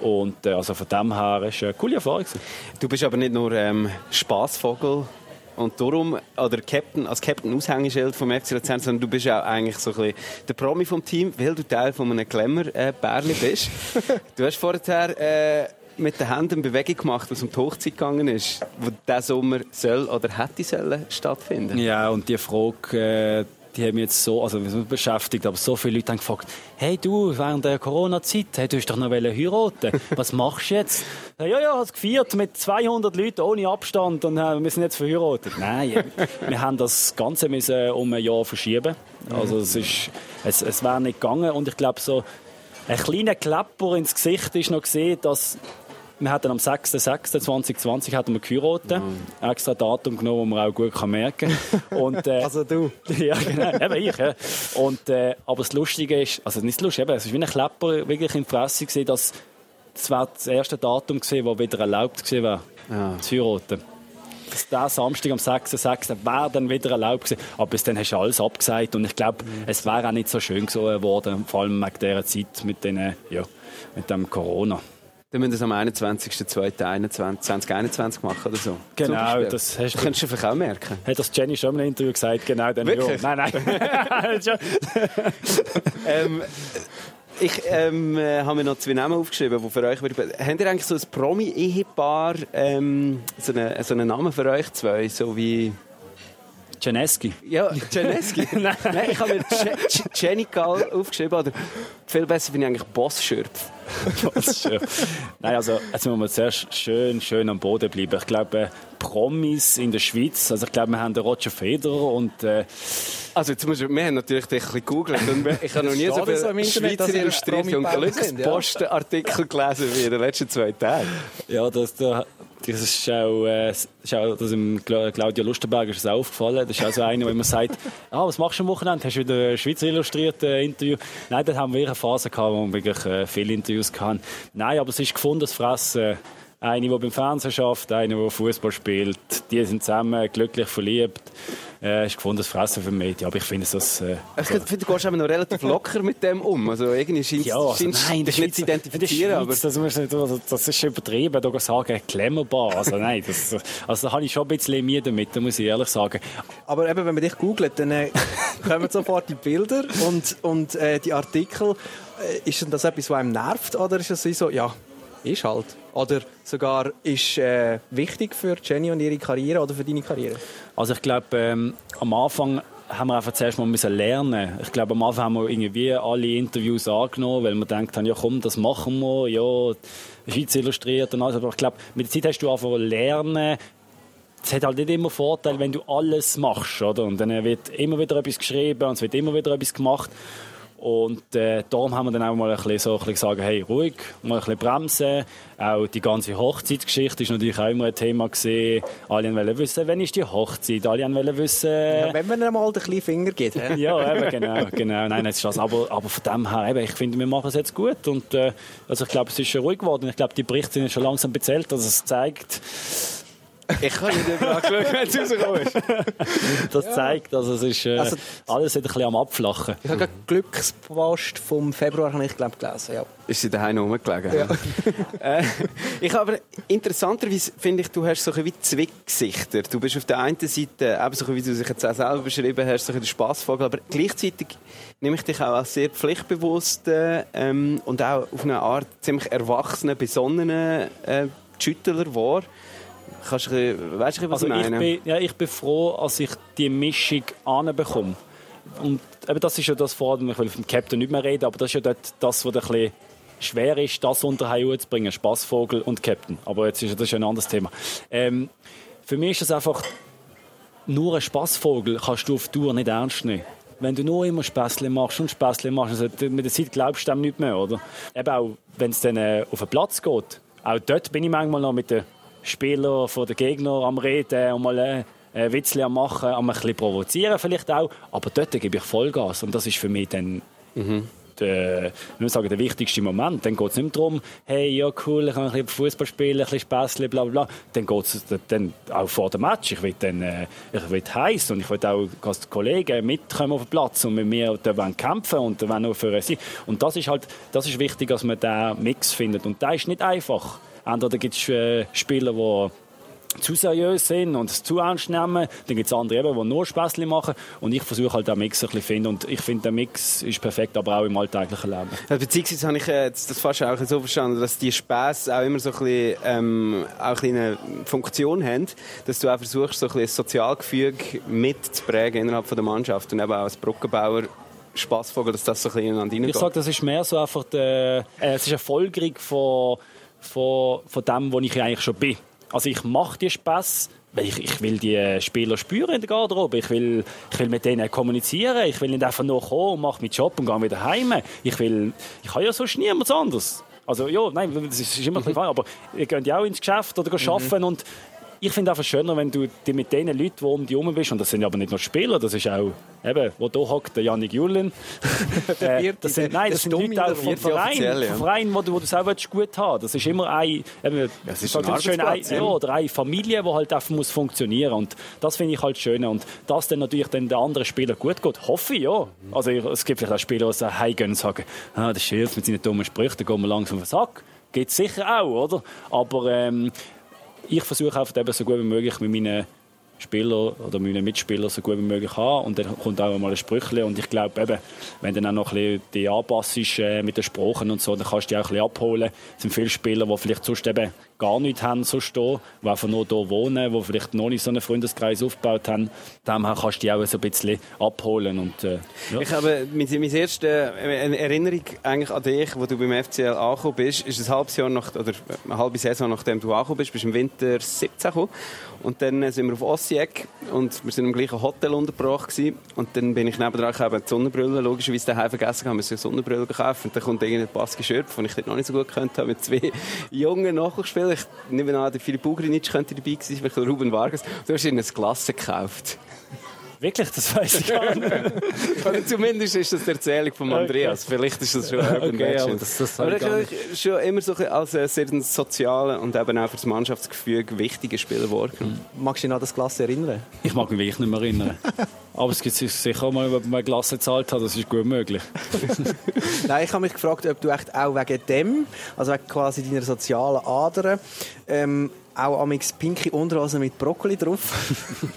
Und äh, also von dem her war es eine coole Erfahrung. Gewesen. Du bist aber nicht nur ähm, Spaßvogel und darum, oder Captain, als Captain Aushängeschild vom FC Luzern, sondern du bist auch eigentlich so ein bisschen der Promi vom Team, weil du Teil von einem Glamour-Bärli äh, bist. <laughs> du hast vorher äh, mit den Händen eine Bewegung gemacht, was um die Hochzeit gegangen ist, wo dieser Sommer soll oder hätte sollen stattfinden. Ja, und die Frage, äh, die haben mich jetzt so, also wir sind beschäftigt, aber so viele Leute haben gefragt, hey du, während der Corona-Zeit, hey, du hast doch noch heiraten <laughs> Was machst du jetzt? Ja, ja, ich habe es gefeiert mit 200 Leuten ohne Abstand und äh, wir sind jetzt verheiratet. Nein, wir haben das Ganze müssen um ein Jahr verschieben. Also es ist, es, es wäre nicht gegangen und ich glaube so, ein kleiner Klepper ins Gesicht ist noch gesehen, dass wir hatten am 6.6.2020 hatten wir geheiratet. Mhm. Extra Datum genommen, das man auch gut merken kann. Äh, <laughs> also du? <laughs> ja, genau. Eben ich. Ja. Und, äh, aber das Lustige ist, also nicht das Lustige, eben, es ist wie ein Klepper wirklich in Fresse gewesen, dass das war das erste Datum gewesen, das wieder erlaubt war, ja. zu heiraten. Dass der Samstag am 6.6. wäre dann wieder erlaubt gewesen. Aber bis dann hast du alles abgesagt. Und ich glaube, mhm. es wäre auch nicht so schön geworden, vor allem wegen dieser Zeit mit, den, ja, mit dem Corona. Dann müssen wir das am 21.02.2021 machen oder so. Genau, das hast du. Könntest du vielleicht auch merken. Hat das Jenny schon im Interview gesagt, genau dann Wirklich? Nein, nein. <laughs> ähm, ich ähm, äh, habe mir noch zwei Namen aufgeschrieben, die für euch... Habt ihr eigentlich so ein Promi-Ehepaar, ähm, so, einen, so einen Namen für euch zwei, so wie... Geneski. Ja, Geneski. Nein. <laughs> Nein, ich habe mir Genical aufgeschrieben. Oder viel besser finde ich eigentlich Boss-Schürpf. <laughs> Nein, also jetzt müssen wir zuerst schön, schön am Boden bleiben. Ich glaube, Promis in der Schweiz, also ich glaube, wir haben den Roger Federer und... Äh, also jetzt muss ich, wir haben natürlich dich ein bisschen gegoogelt ich habe noch nie so viele so Schweizer Illustrierte und Glücksposten-Artikel gelesen wie in den letzten zwei Tagen. Ja, das, das ist auch, äh, ist auch das im Claudia Lustenberg ist es auch aufgefallen. Das ist auch so einer, wo man sagt, <laughs> ah, was machst du am Wochenende? Hast du wieder ein Schweizer Illustrierte äh, Interview? Nein, da haben wir eine Phase gehabt, wo wir wirklich äh, viele Interviews hatten. Nein, aber es ist gefundenes Fressen. Eine, die beim Fernsehen schafft, eine, die Fußball spielt. Die sind zusammen glücklich verliebt. äh, ist gefunden, das Fressen für Medien. Aber ich finde das... Äh, ich finde, du gehst aber noch relativ locker mit dem um. Also irgendwie scheint ja, also, nein, das nicht zu identifizieren. Aber das, nicht, das ist übertrieben, da sagen, klemmerbar. Also nein, das, also da habe ich schon ein bisschen Mühe damit, muss ich ehrlich sagen. Aber eben, wenn man dich googelt, dann äh, <laughs> kommen sofort die Bilder und, und äh, die Artikel. Äh, ist denn das etwas, was einem nervt? Oder ist es so, ja, ist halt. Oder sogar ist äh, wichtig für Jenny und ihre Karriere oder für deine Karriere? Also ich glaube, ähm, am Anfang haben wir einfach zuerst mal müssen lernen. Ich glaube, am Anfang haben wir irgendwie alle Interviews angenommen, weil wir gedacht haben, ja komm, das machen wir, ja, Schweiz illustriert und alles. Aber ich glaube, mit der Zeit hast du einfach lernen, es hat halt nicht immer Vorteil, wenn du alles machst, oder? Und dann wird immer wieder etwas geschrieben und es wird immer wieder etwas gemacht. Und äh, darum haben wir dann auch mal ein bisschen so ein bisschen gesagt, hey, ruhig, mal ein bisschen bremsen. Auch die ganze Hochzeitsgeschichte ist natürlich auch immer ein Thema gewesen. Alle wollen wissen, wann ist die Hochzeit? Alle wollen wissen... Ja, wenn man einmal den kleinen Finger gibt. ja, eben, genau, genau. Nein, das ist das. Aber, aber von dem her, eben, ich finde, wir machen es jetzt gut. Und äh, also ich glaube, es ist schon ruhig geworden. Ich glaube, die Berichte sind schon langsam bezählt. Also es zeigt ich kann nicht über anschauen, <laughs> wenn es rausgekommen ist. Das zeigt, also es ist äh, also, alles ein bisschen am Abflachen. Ich habe gerade Glückspost vom Februar ich glaube gelesen, ja. Ist sie daheim rumgelegen? Ja. <laughs> äh, ich aber interessanterweise finde ich, du hast so ein wie zwei Gesichter. Du bist auf der einen Seite, eben so wie du dich jetzt auch selber beschrieben hast, so ein der Spassvogel, aber gleichzeitig nehme ich dich auch als sehr pflichtbewussten ähm, und auch auf eine Art ziemlich erwachsenen, besonnenen äh, Schüttler wahr. Kannst du, weißt du, was also ich meine? Ich bin, ja, ich bin froh, dass ich die Mischung anbekomme. Und eben das ist ja das vor allem, ich will vom Captain nicht mehr reden, aber das ist ja dort das, was ein bisschen schwer ist, das unter einen zu bringen, Spaßvogel und Captain. Aber jetzt ist das ist ein anderes Thema. Ähm, für mich ist das einfach, nur ein Spaßvogel kannst du auf Tour nicht ernst nehmen. Wenn du nur immer Späßle machst und Späßle machst, also mit der Zeit glaubst du dem nicht mehr, oder? Eben auch, wenn es dann äh, auf den Platz geht, auch dort bin ich manchmal noch mit der Spieler von den Gegner am Reden und mal äh, ein Witzchen am Machen, am ein bisschen provozieren vielleicht auch. Aber dort gebe ich Vollgas und das ist für mich dann mhm. der, sagen, der wichtigste Moment. Dann geht es nicht darum, hey, ja cool, ich kann ein bisschen Fußball spielen, ein bisschen Späßchen, bla bla. Dann geht es dann auch vor dem Match. Ich will dann, äh, ich will heiß und ich will auch, dass die Kollegen mitkommen auf den Platz und mit mir da kämpfen und dann auch für sie. Und das ist halt, das ist wichtig, dass man diesen Mix findet. Und der ist nicht einfach. Entweder gibt es äh, Spieler, die zu seriös sind und es zu ernst nehmen. Dann gibt es andere, eben, die nur Späßchen machen. Und ich versuche halt den Mix ein bisschen zu finden. Und ich finde, der Mix ist perfekt, aber auch im alltäglichen Leben. Ja, beziehungsweise habe ich äh, das fast auch so verstanden, dass die Späße auch immer so ein bisschen, ähm, auch eine Funktion haben, dass du auch versuchst, so ein, bisschen ein Sozialgefüge mitzuprägen innerhalb von der Mannschaft und eben auch als Brückenbauer Spaßvogel, dass das so ein bisschen ineinander Ich sage, das ist mehr so einfach, der, äh, es ist eine Folgerung von von, von dem, wo ich eigentlich schon bin. Also ich mache die Spaß, weil ich, ich will die Spieler spüren in der Garderobe. Ich will, ich will mit denen kommunizieren. Ich will nicht einfach nur kommen, mache meinen Job und gehe wieder heim. Ich will, ich habe ja sonst niemand anderes. Also ja, nein, das ist immer mhm. aber ihr geht ja auch ins Geschäft oder arbeiten mhm. und ich finde einfach schöner, wenn du mit den Leuten, die um dich herum bist, und das sind aber nicht nur Spieler, das ist auch, eben, wo hier hockt, der Janik Julin. <laughs> äh, das sind, nein, das sind Leute auch vom Verein, ja. vom Verein, wo du, wo du selber gut haben Das ist immer ein, eben, das ist ein schön, ein, ja, oder eine Familie, die halt einfach muss funktionieren und das finde ich halt schön und dass dann natürlich dann der andere Spieler gut geht, hoffe ich, ja. Also es gibt vielleicht auch Spieler, die sagen, heimgehen und sagen, ah, der Schild mit seinen dummen Sprüchen, da gehen wir langsam auf den Sack. Geht sicher auch, oder? Aber ähm, ich versuche einfach eben so gut wie möglich mit meinen Spieler oder meine Mitspieler so gut wie möglich haben. Und dann kommt auch mal ein Sprüchle. Und ich glaube eben, wenn dann auch noch ein bisschen die anpassst äh, mit den Sprachen und so, dann kannst du dich auch ein bisschen abholen. Es sind viele Spieler, die vielleicht sonst eben gar nicht haben, so stehen, die einfach nur hier wohnen, die vielleicht noch nicht so einen Freundeskreis aufgebaut haben. Daher kannst du dich auch so ein bisschen abholen. Und, äh, ja. Ich habe meine erste äh, Erinnerung eigentlich an dich, wo du beim FCL angekommen bist, ist ein halbes Jahr nach, oder eine halbe Saison nachdem du angekommen bist, bist im Winter 17 gekommen. Und dann sind wir auf Ossiek und wir sind im gleichen Hotel untergebracht gewesen. Und dann bin ich nebenan eben die Sonnenbrille, logischerweise daheim vergessen, haben wir eine Sonnenbrille gekauft. Und dann kommt irgendein Baski Schürpf, den ich noch nicht so gut kannte, mit zwei <laughs> jungen Nachwuchsspielern. Ich nehme an, der Philipp Ugrinic könnte dabei gewesen sein, vielleicht Ruben Vargas. Du hast ihnen ein Glas gekauft. Wirklich, das weiß ich gar nicht. <laughs> Zumindest ist das die Erzählung von Andreas. Vielleicht ist das schon Urban Okay, aber Legend. das, das Aber er ist nicht. schon immer so ein als ein sehr sozialer und eben auch für das Mannschaftsgefüge wichtiger Spieler geworden. Magst du dich noch an das Klasse erinnern? Ich mag mich wirklich nicht mehr erinnern. <laughs> Aber es gibt sicher auch mal, ob man Klasse gezahlt hat, das ist gut möglich. <laughs> Nein, ich habe mich gefragt, ob du echt auch wegen dem, also wegen quasi deiner sozialen Ader, ähm, auch amix pinke Unterhosen mit Brokkoli drauf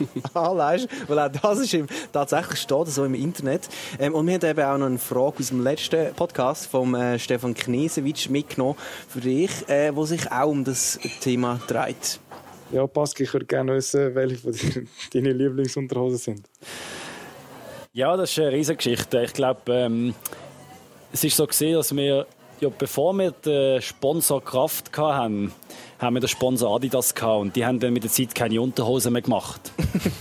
<laughs> anlegst. Weil auch das ist im, tatsächlich steht so im Internet. Ähm, und wir haben eben auch noch eine Frage aus dem letzten Podcast vom äh, Stefan Knesewitsch mitgenommen für dich, äh, wo sich auch um das Thema dreht. Ja, Pascal, ich würde gerne wissen, welche von deinen- deine Lieblingsunterhosen sind. Ja, das ist eine riesige Geschichte. Ich glaube, ähm, es ist so gesehen, dass wir, ja, bevor wir den Sponsor Kraft hatten, haben wir den Sponsor Adidas gehabt und die haben dann mit der Zeit keine Unterhosen mehr gemacht.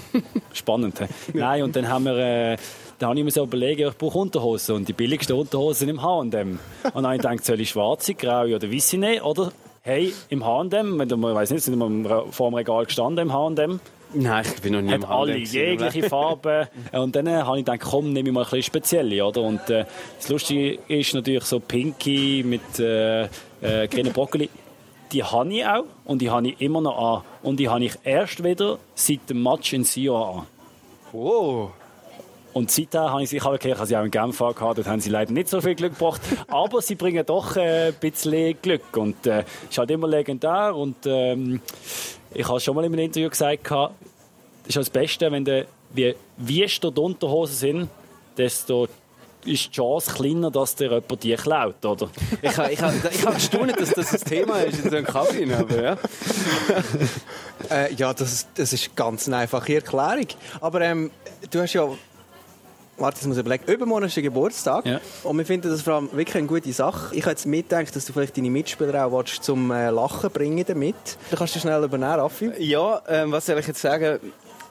<laughs> Spannend, he? Nein, und dann haben wir, äh, da habe ich mir so überlegt, ich brauche Unterhosen und die billigsten Unterhosen sind im H&M. Und dann habe ich gedacht, soll ich schwarze, graue oder weiße nehmen oder hey, im H&M, wenn du mal, ich weiß nicht, sind wir vor dem Regal gestanden im H&M, Nein, ich bin noch nie hat im alle jegliche Farben. <laughs> Und dann äh, habe ich gedacht, komm, nehme ich mal ein bisschen spezielle. Oder? Und äh, das Lustige ist natürlich so Pinky mit äh, äh, grünen Brokkoli. Die habe ich auch und die habe ich immer noch an. Und die habe ich erst wieder seit dem Match in Sion an. Wow. Und seitdem habe ich sie, ich habe okay, ich habe sie auch in Genf gehabt, dort haben sie leider nicht so viel Glück gebracht, <laughs> aber sie bringen doch äh, ein bisschen Glück und äh, ist halt immer legendär und ähm, ich habe schon mal in einem Interview gesagt, das ist das Beste, wenn du, wie wüster die Unterhosen sind, desto ist die Chance kleiner, dass dir jemand die klaut, oder? Ich habe ich ha, ich ha gestaunt, dass das ein Thema ist in so einer Kabine. Aber ja. Äh, ja, das, ist- das ist ganz eine einfache Erklärung. Aber ähm, du hast ja. Warte, jetzt muss ich überlegen. Übermorgen ist der Geburtstag. Ja. Und wir finden das vor allem wirklich eine gute Sache. Ich habe jetzt mitgedacht, dass du vielleicht deine Mitspieler auch willst, zum äh, Lachen bringen damit. Du kannst du schnell übernehmen, Raffi. Ja, ähm, was soll ich jetzt sagen?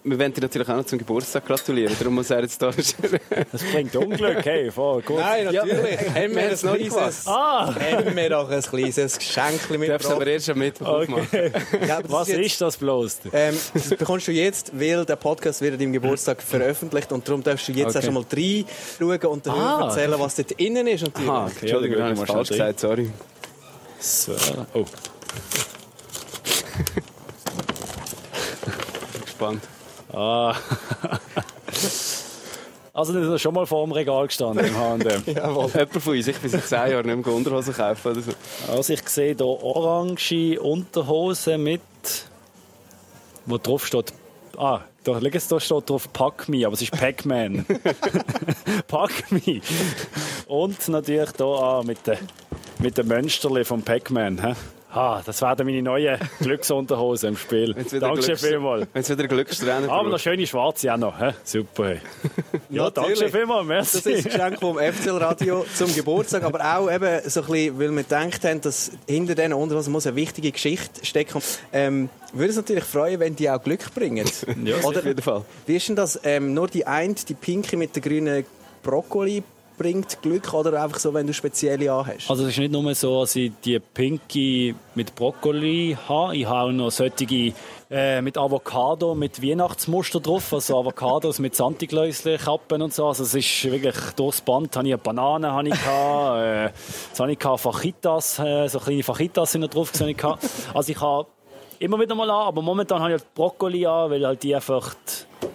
Wir wollen dir natürlich auch noch zum Geburtstag gratulieren. Darum muss er jetzt da <laughs> Das bringt Unglück, hey, voll gut. Nein, natürlich. haben, wir haben noch nicht kleines, Ah, haben wir doch ein kleines Geschenk Du darfst aber erst am Mittwoch okay. Ja, aber das Was jetzt- ist das bloß? Ähm, das bekommst du jetzt, weil der Podcast wird an deinem Geburtstag veröffentlicht und darum darfst du jetzt Okay. erst einmal reinschauen und dann Ah. erzählen, was dort innen ist. Natürlich. Aha, Entschuldigung, Ja, ich habe mal falsch gesagt, sorry. So. <laughs> Oh. Gespannt. Ah. <laughs> Also, das ist schon mal vor dem Regal gestanden im H&M. <laughs> Jawohl. Jemand von uns, ich bin seit 10 Jahren nicht mehr Unterhosen kaufen oder so. Also, ich sehe hier orange Unterhosen mit, wo drauf steht, ah, da, jetzt, da steht drauf Pack Me, aber es ist Pac-Man. <laughs> Pack Me. Und natürlich hier ah, mit den mit dem Mönsterli vom Pac-Man. Ah, das werden meine neuen Glücksunterhosen im Spiel. Dankeschön vielmals. Wenn es wieder Glückstränen Aber noch schöne schwarze auch noch. Super. Hey. <laughs> Ja, danke Natürlich. schön vielmals. Merci. Das ist ein Geschenk vom FCL Radio zum Geburtstag, aber auch eben so ein bisschen, weil wir gedacht haben, dass hinter diesen Unterhosen muss eine wichtige Geschichte stecken. Ähm, würde es natürlich freuen, wenn die auch Glück bringen. Ja, Oder Auf jeden Fall. wie ist denn das? Ähm, nur die eine, die pinke mit der grünen Brokkoli bringt Glück oder einfach so, wenn du spezielle anhast? Also es ist nicht nur so, dass ich die Pinky mit Brokkoli habe. Ich habe auch noch solche äh, mit Avocado, mit Weihnachtsmuster drauf. Also Avocados mit Santigläusle, Kappen und so. Also es ist wirklich durchs Band. Habe ich eine Banane, habe ich gehabt, äh, habe ich gehabt Fajitas, äh, so kleine Fajitas sind da drauf. ich. Also ich habe immer wieder mal an, aber momentan habe ich halt Brokkoli an, weil halt die einfach die,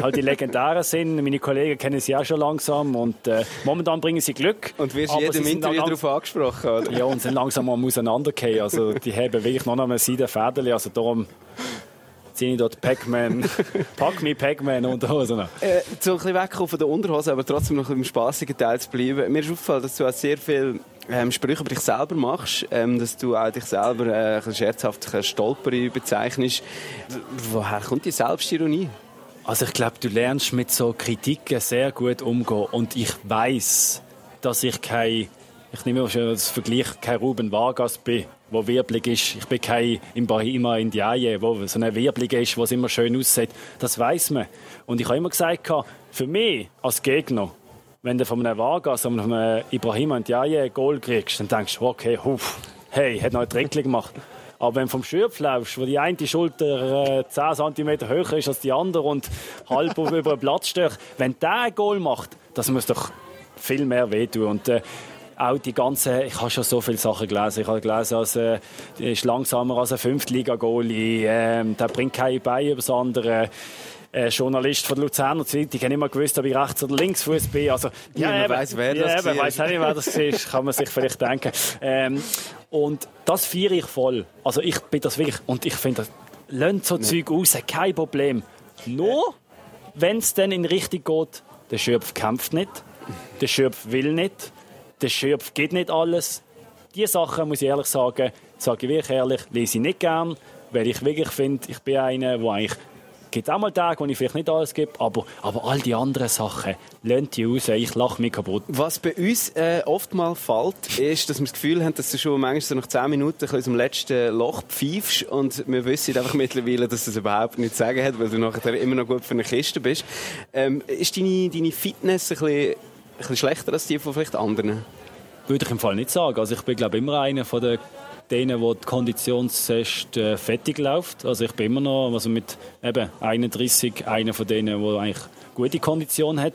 halt die legendären sind. Meine Kollegen kennen sie auch schon langsam und äh, momentan bringen sie Glück. Und wirst Aber jedem Interview darauf angesprochen, oder? ja, und sind langsam am auseinandergehen. Also, die haben wirklich noch einmal Seidenfädeli. Also, darum ziehe ich dort Pac-Man, <laughs> Pack me Pac-Man unter Hosen an. Äh, so ein bisschen weg von der Unterhose, aber trotzdem noch im spaßigen Teil zu bleiben. Mir ist aufgefallen, dass du auch sehr viel ähm, Sprüche über dich selber machst, ähm, dass du auch dich selber äh, scherzhaft als Stolperi bezeichnest. Woher kommt die Selbstironie? Also, ich glaube, du lernst mit so Kritiken sehr gut umgehen. Und ich weiß, dass ich kein, ich nehme schon als Vergleich, kein Ruben Vargas bin, wo wirbelig ist. Ich bin kein Ibrahima Ndiaye, wo so eine wirbelig ist, wo es immer schön aussieht. Das weiß man. Und ich habe immer gesagt, für mich als Gegner, wenn du von einem Vargas oder von einem Ibrahima Ndiaye ein Goal kriegst, dann denkst du, okay, huf, hey, hat noch ein Trickli gemacht. Aber wenn du vom Schürpf laufst, wo die eine Schulter äh, 10 cm höher ist als die andere und halb <laughs> über den Platz steht, wenn der ein Goal macht, das muss doch viel mehr wehtun. Und, äh, auch die ganze, ich habe schon so viele Sachen gelesen. Ich habe gelesen, dass er äh, ist langsamer als ein Fünftliga-Goalie, ähm, der bringt keine Beine übers andere. Äh, Journalist von der Luzerner Zeitung, ich habe immer gewusst, ob ich rechts oder links Fuß bin. Also, ja, ja weiß, wer das ist. Ja, weiß nicht, wer das ist, kann man sich vielleicht denken. Ähm, und das feiere ich voll. Also ich bin das wirklich, und ich finde, lönt so nee. Zeug raus, kein Problem. Nur, wenn es dann in Richtung geht, der Schöpf kämpft nicht, der Schöpf will nicht, der Schöpf geht nicht alles. Diese Sachen, muss ich ehrlich sagen, sage ich wirklich ehrlich, lese ich nicht gern, weil ich wirklich finde, ich bin einer, der eigentlich gibt auch mal Tage, wo ich vielleicht nicht alles gebe, aber, aber all die anderen Sachen, lernt die raus, ich lache mich kaputt. Was bei uns äh, oft mal fällt, ist, dass wir das Gefühl haben, dass du schon manchmal so nach 10 Minuten aus dem letzten Loch pfeifst und wir wissen einfach mittlerweile, dass das überhaupt nichts zu sagen hat, weil du nachher immer noch gut für eine Kiste bist. Ähm, ist deine, deine Fitness ein bisschen, ein bisschen schlechter als die von vielleicht anderen? Würde ich im Fall nicht sagen. Also ich bin glaube immer einer von der denen, wo die Konditionstest äh, fertig läuft. Also ich bin immer noch also mit eben 31 einer von denen, der eigentlich gute Kondition hat.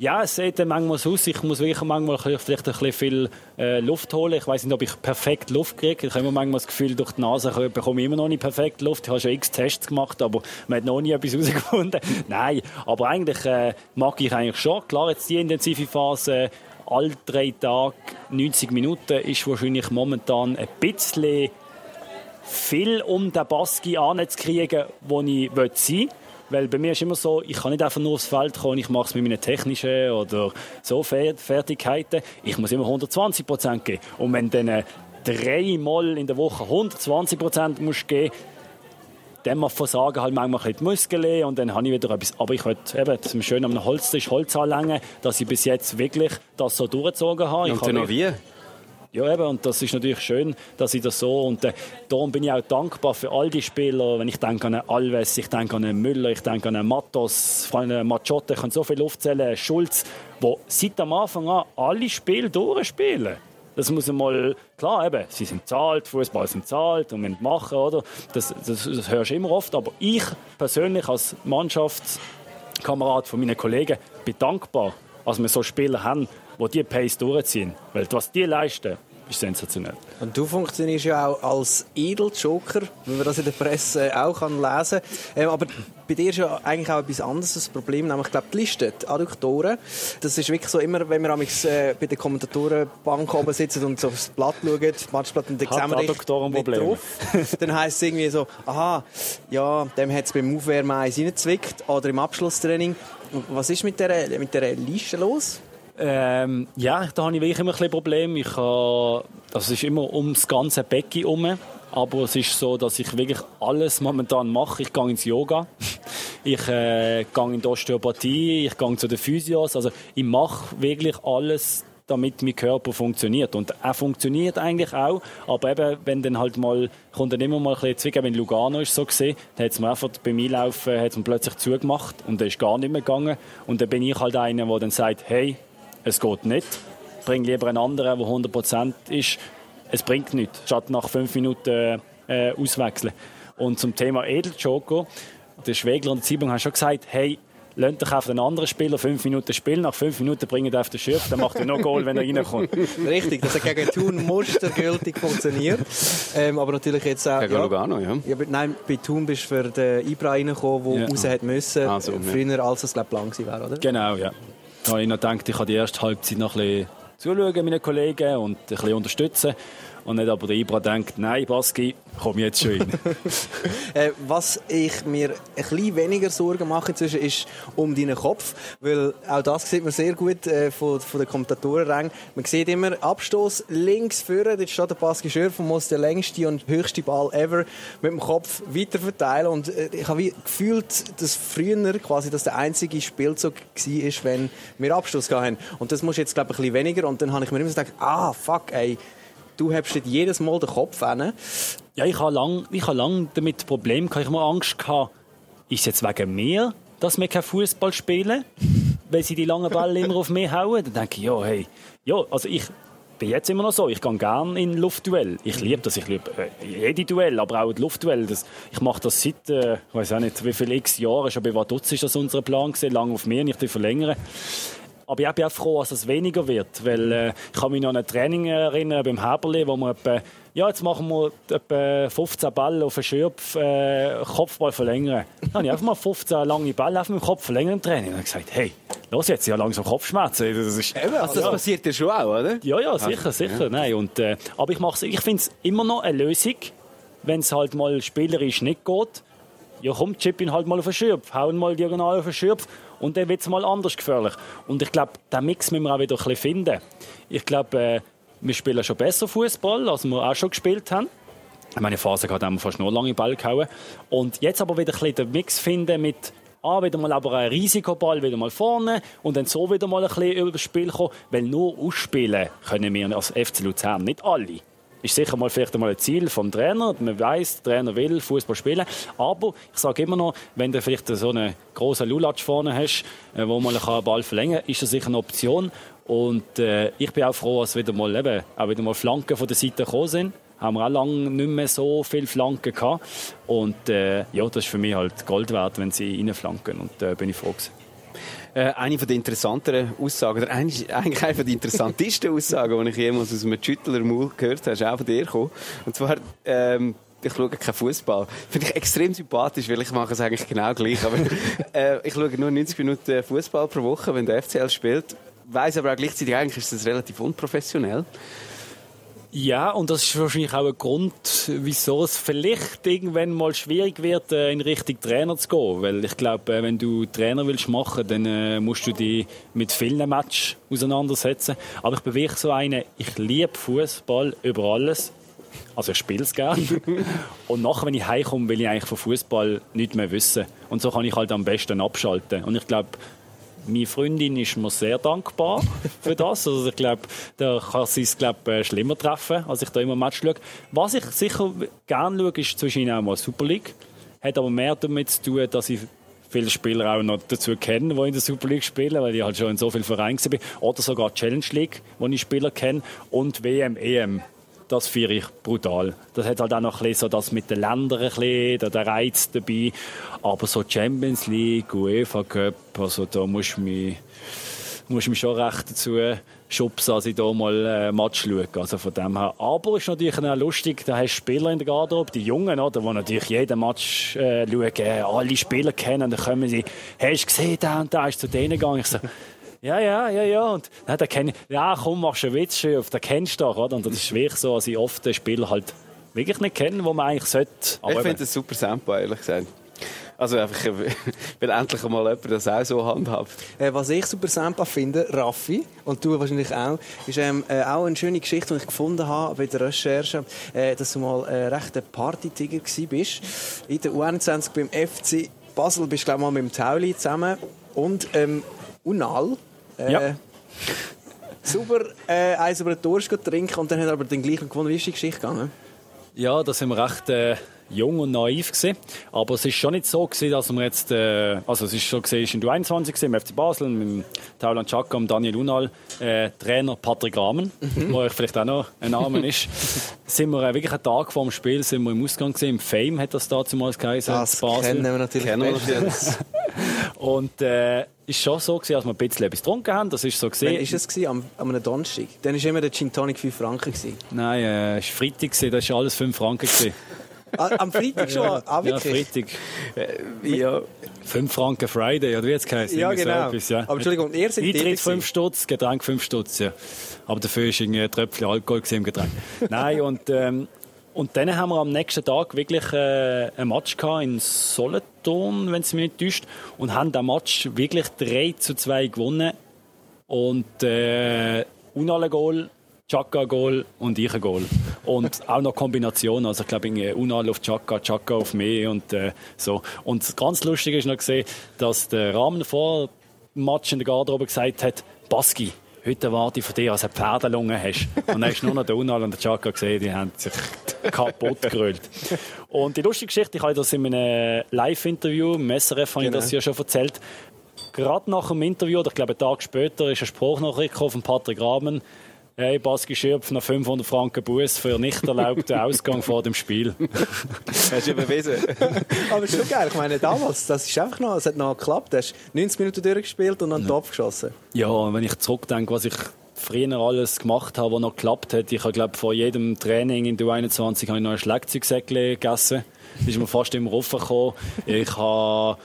Ja, es sieht manchmal so aus. Ich muss wirklich manchmal vielleicht ein bisschen viel äh, Luft holen. Ich weiß nicht, ob ich perfekt Luft kriege. Ich habe manchmal das Gefühl, durch die Nase bekomme ich immer noch nicht perfekt Luft. Ich habe schon x Tests gemacht, aber man hat noch nie etwas <laughs> herausgefunden. Nein, aber eigentlich äh, mag ich eigentlich schon. Klar, jetzt die intensive Phase alle drei Tage 90 Minuten ist wahrscheinlich momentan ein bisschen viel, um den Baski anzukriegen, wo ich sein will. Weil bei mir ist immer so, ich kann nicht einfach nur aufs Feld kommen, ich mache es mit meinen technischen oder so Fertigkeiten. Ich muss immer 120 Prozent geben. Und wenn dann dreimal in der Woche 120 Prozent geben dann versagen halt manchmal die Muskeln und dann habe ich wieder etwas. Aber ich wollte eben, das schön am Holztisch Holz anlängen, dass ich bis jetzt wirklich das so durchgezogen habe. Und dann noch wie? Ja, eben, und das ist natürlich schön, dass ich das so, und äh, darum bin ich auch dankbar für all die Spieler, wenn ich denke an Alves, ich denke an Müller, ich denke an Matos, vor allem Machotte, ich kann so viel aufzählen, Schulz, die seit am Anfang an alle Spiele durchspielen. Das muss mal, klar, eben, sie sind zahlt, Fußball sind zahlt und müssen machen, oder? Das, das, das hörst du immer oft. Aber ich persönlich als Mannschaftskamerad von meinen Kollegen bin dankbar, dass wir so Spieler haben, die diese Pace durchziehen. Weil was die leisten, ist sensationell. Und du funktionierst ja auch als Edeljoker, wie man das in der Presse auch kann lesen kann. Ähm, aber bei dir ist ja eigentlich auch etwas anderes das Problem, nämlich ich glaube, die Liste, die Adduktoren. Das ist wirklich so immer, wenn wir äh, bei der Kommentatorenbank oben sitzen und so aufs Blatt schauen, das Matchblatt, und wir dich drauf. Dann heisst es irgendwie so, aha, ja, dem hat es beim Aufwärmen eins reingezwickt oder im Abschlusstraining. Was ist mit dieser, mit dieser Liste los? Ähm, ja, da habe ich wirklich immer ein Problem. Ich habe, das ist immer ums ganze Becken herum. Aber es ist so, dass ich wirklich alles momentan mache. Ich gehe ins Yoga, <laughs> ich äh, gehe in die Osteopathie, ich gehe zu den Physios. Also ich mache wirklich alles, damit mein Körper funktioniert. Und er funktioniert eigentlich auch, aber eben, wenn dann halt mal, kommt dann immer mal ein bisschen Zwicken, wenn Lugano ist so gesehen, dann hat es mir einfach beim Einlaufen hat's mir plötzlich zugemacht und dann ist gar nicht mehr gegangen. Und dann bin ich halt einer, der dann sagt, hey, es geht nicht. Bring lieber einen anderen, der 100% ist. Es bringt nichts, statt nach fünf Minuten äh, auswechseln. Und zum Thema Edelchoco, der Schwegler und der Ziebung haben schon gesagt, hey, lasst doch auf den anderen Spieler fünf Minuten spielen, nach fünf Minuten bringt er auf den Schiff, dann macht er noch Goal, wenn er reinkommt. <laughs> Richtig, das hat gegen Thun mustergültig funktioniert. Ähm, aber natürlich jetzt auch... Gegen ja, Lugano, ja. ja nein, bei Thun bist du für den Ibra reingekommen, der ja. raus hat müssen, also, früher als es glaub, lang war, oder? Genau, ja. Habe ich noch gedacht, ich kann die erste Halbzeit noch ein bisschen zuschauen, meinen Kollegen, und ein bisschen unterstützen. Und nicht aber der Ibra denkt, nein, Baski, komm jetzt schon rein. <laughs> äh, was ich mir ein bisschen weniger Sorgen mache inzwischen, ist um deinen Kopf. Weil auch das sieht man sehr gut äh, von, den Kommentatorenrängen. Man sieht immer Abstoß links vorne, dort steht der Baski Schürf und muss den längsten und höchsten Ball ever mit dem Kopf weiter verteilen. Und äh, ich habe gefühlt, dass früher quasi das der einzige Spielzug war, wenn wir Abstoß hatten. Und das muss jetzt, glaube ich, ein bisschen weniger. Und dann habe ich mir immer gedacht, ah, fuck, ey, du hast nicht jedes Mal den Kopf hin. Ja, ich habe lange hab lang damit Probleme gehabt. Ich habe Angst gehabt, ist es jetzt wegen mir, dass wir kein Fußball spielen, weil sie die langen Bälle immer auf mich hauen? Dann denke ich, ja, hey, ja, also ich bin jetzt immer noch so. Ich gehe gerne in Luftduell. Ich liebe das. Ich liebe äh, jede Duell, aber auch die Luftduell. Das, ich mache das seit, äh, ich weiß auch nicht, wie viele x Jahren. Schon bei Vaduz ist das unser Plan gewesen, lange auf mir, nicht verlängern. Aber ich bin auch froh, dass es weniger wird, weil äh, ich kann mich noch an ein Training erinnern beim Heberli, wo wir etwa ja, jetzt machen wir etwa 15 Ball auf den Schürpf, äh, Kopfball verlängern. Dann habe ich einfach mal 15 lange Bälle auf meinem Kopf verlängern im Training. Und habe gesagt, hey, los jetzt, ich habe langsam Kopfschmerzen. Das, ist, also das ja. passiert dir schon auch, oder? Ja, ja, sicher, sicher. Ja. Nein, und, äh, aber ich, ich finde es immer noch eine Lösung, wenn es halt mal spielerisch nicht geht. Ja, komm, chip ihn halt mal auf den Schürpf, hau ihn mal diagonal auf den Schürpf und dann wird es mal anders gefährlich. Und ich glaube, den Mix müssen wir auch wieder ein bisschen finden. Ich glaube, äh, wir spielen schon besser Fußball, als wir auch schon gespielt haben. Meine Phase hat wir fast nur lange Ball gehauen. Und jetzt aber wieder ein bisschen den Mix finden mit ah, wieder mal aber ein Risikoball wieder mal vorne und dann so wieder mal ein bisschen über das Spiel kommen, weil nur ausspielen können wir als FC Luzern nicht alle ist sicher mal vielleicht einmal ein Ziel vom Trainer. Man weiß, der Trainer will Fußball spielen. Aber ich sage immer noch, wenn du vielleicht so einen großen Lulatsch vorne hast, äh, wo man einen Ball verlängern kann, ist das sicher eine Option. Und äh, ich bin auch froh, dass wieder mal, eben, auch wieder mal Flanken von der Seite gekommen sind. Haben wir auch lange nicht mehr so viele Flanken gehabt. Und äh, ja, das ist für mich halt Gold wert, wenn sie reinflanken. Und da äh, bin ich froh gewesen. Äh, eine von den interessanteren Aussagen, oder eigentlich eine von den interessantesten Aussagen, die ich jemals aus einem Schüttler Maul gehört habe, ist auch von dir gekommen. Und zwar, ähm, ich schaue keinen Fußball. Finde ich extrem sympathisch, weil ich mache es eigentlich genau gleich. Aber <laughs> äh, ich schaue nur 90 Minuten Fußball pro Woche, wenn der FCL spielt. Weiß aber auch gleichzeitig, eigentlich ist das relativ unprofessionell. Ja, und das ist wahrscheinlich auch ein Grund, wieso es vielleicht irgendwann mal schwierig wird, äh, in Richtung Trainer zu gehen. Weil ich glaube, äh, wenn du Trainer willst machen, dann äh, musst du dich mit vielen Matches auseinandersetzen. Aber ich wirklich so eine, ich liebe Fußball über alles. Also ich spiele es gerne. <laughs> und nachher, wenn ich heimkomme, will ich eigentlich von Fußball nichts mehr wissen. Und so kann ich halt am besten abschalten. Und ich glaube, meine Freundin ist mir sehr dankbar für das. Also ich glaube, da kann sie es glaub, äh, schlimmer treffen, als ich da immer Match schaue. Was ich sicher gerne schaue, ist zwischen ihnen auch mal Super League. Hat aber mehr damit zu tun, dass ich viele Spieler auch noch dazu kenne, die in der Super League spielen, weil ich halt schon in so vielen Vereinen bin. Oder sogar Challenge League, wo ich Spieler kenne. Und WM, EM das finde ich brutal. Das hat halt auch noch ein bisschen so das mit den Ländern ein bisschen, der Reiz dabei. Aber so Champions League, UEFA Cup, also da muss ich mich, mich schon recht dazu schubsen, als ich da mal ein Match schaue. Also von dem her. Aber es ist natürlich auch lustig, da hast du Spieler in der Garderobe, die Jungen, oder, die natürlich jeden Match äh, schauen, alle Spieler kennen, dann kommen sie, hast du gesehen, der und der ist zu denen gegangen. Ich so, ja, ja, ja, ja. Und ja, da kenn ich, ja, komm, machst du einen Witz, auf, den kennst du doch, oder? Und das ist wirklich so, dass ich oft den Spieler halt wirklich nicht kenne, wo man eigentlich sollte. Aber ich finde das super Sample, ehrlich gesagt. Also einfach, <laughs> weil endlich mal jemand das auch so handhabt. Äh, was ich super simpel finde, Raffi, und du wahrscheinlich auch, ist ähm, äh, auch eine schöne Geschichte, die ich gefunden habe bei der Recherche, äh, dass du mal äh, recht ein Partytiger bist. In der U21 beim FC Basel bist du, glaube ich, mal mit dem Tauli zusammen. Und ähm, Unal, äh, ja. Super äh, eins über den Durst trinken und dann hat er aber den gleichen gewonnen. Wie ist die Geschichte gegangen? Ja, da sind wir recht äh, jung und naiv gewesen. Aber es ist schon nicht so gewesen, dass wir jetzt, äh, also es ist schon gesehen, in der 21 im FC Basel, mit Taulan Chaka und Daniel Unal, äh, Trainer Patrick Rahmen, mhm. wo euch vielleicht auch noch ein Name <laughs> ist, sind wir äh, wirklich einen Tag vor dem Spiel sind wir im Ausgang gesehen. Im Fame hat das damals geheißen. Das Basel. kennen wir natürlich. Kennen wir natürlich. <laughs> und äh, ist schon so gewesen, dass wir ein bisschen etwas getrunken haben. Das ist so gesehen. Wann ist es gewesen? Am, am einem Donnerstag? Dann war immer der Gin Tonic 5 Franken gewesen. Nein, äh, es war Freitag gewesen, das war alles 5 Franken gewesen. Ah, am Freitag schon? Ja, ah, ja Freitag. Äh, ja. 5 Franken Friday, oder wie jetzt geheißen? Ja, genau. So etwas, ja. Aber Entschuldigung, ihr seid Eintritt 5 Stutz, Getränk 5 Stutz, ja. Aber dafür war irgendwie ein Tröpfchen Alkohol im Getränk. <laughs> Nein, und, ähm, und dann haben wir am nächsten Tag wirklich äh, ein Match in Solothurn, wenn es mich nicht täuscht, und haben den Match wirklich 3 zu 2 gewonnen. Und äh, Unale Goal Chaka-Goal und ich ein Goal. Und <laughs> auch noch Kombination. Also ich glaube, Unal auf Chaka, Chaka auf mich und äh, so. Und ganz lustig ist noch gesehen, dass der Rahmen vor dem Match in der Garderobe gesagt hat, Baski, heute erwarte ich von dir, du eine Pferdelunge hast. Und dann hast du nur noch den Unal und der Chaka gesehen, die haben sich kaputt gerollt. Und die lustige Geschichte, ich habe das in einem Live-Interview im SRF genau. ich das ja schon erzählt. Gerade nach dem Interview, oder ich glaube einen Tag später, ist ein Spruchnachricht von Patrick Rahmen, hey, Baski Schürpf, noch 500 Franken Bus für nicht erlaubten Ausgang vor dem Spiel. <laughs> Hast du überwiesen? <laughs> Aber ist schon geil. Ich meine, damals, das ist einfach noch, es hat noch geklappt. Du hast 90 Minuten durchgespielt und dann ja. Topf geschossen. Ja, und wenn ich zurückdenke, was ich früher alles gemacht habe, was noch geklappt hat. Ich habe, glaube vor jedem Training in der 21 habe ich noch ein Schlagzeugsäckchen gegessen. Das ist mir fast immer raufgekommen. Ich habe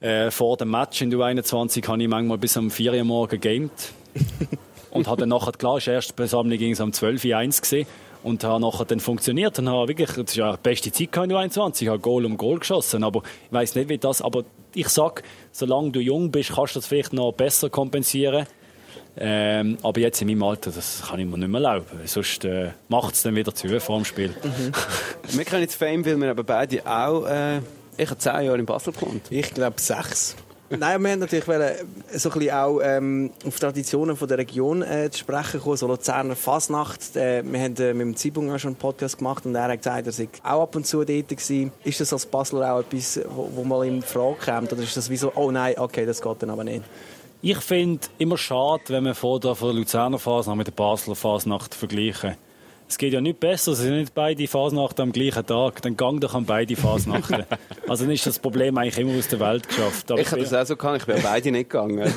äh, vor dem Match in der 21 habe ich manchmal bis am 4 Uhr morgen gamed. <laughs> und habe dann nachher, klar, die erste Besammlung ging es um 12 Uhr 1 gesehen und habe nachher dann funktioniert und habe wirklich, das ist ja die beste Zeit in der 21, ich habe Goal um Goal geschossen, aber ich weiß nicht, wie das, aber ich sag, solange du jung bist, kannst du das vielleicht noch besser kompensieren. Ähm, aber jetzt in meinem Alter, das kann ich mir nicht mehr erlauben. Sonst äh, macht es dann wieder zu vor dem Spiel. Mhm. wir kennen jetzt Fame, weil wir aber beide auch, äh, ich habe zehn Jahre in Basel gewohnt. Ich glaube sechs. Nein, wir haben natürlich wollen, so ein bisschen auch ähm, auf Traditionen von der Region äh, zu sprechen kommen, so Luzerner Fasnacht. Äh, wir haben äh, mit dem Zibung auch schon einen Podcast gemacht und er hat gesagt, er sei auch ab und zu dort gewesen. Ist das als Basler auch etwas, wo, wo mal in Frage kommt? Oder ist das wie so, oh nein, okay, das geht dann aber nicht? Ich finde immer schade, wenn man vor der, der Luzerner Fasnacht mit der Basler Fasnacht vergleichen. Es geht ja nicht besser, es sind nicht beide Fasnachten am gleichen Tag. Dann gang doch an beide Fasnachten. <laughs> also dann ist das Problem eigentlich immer aus der Welt geschafft. Aber ich habe das auch so gegangen, ich bin beide nicht gegangen. <laughs>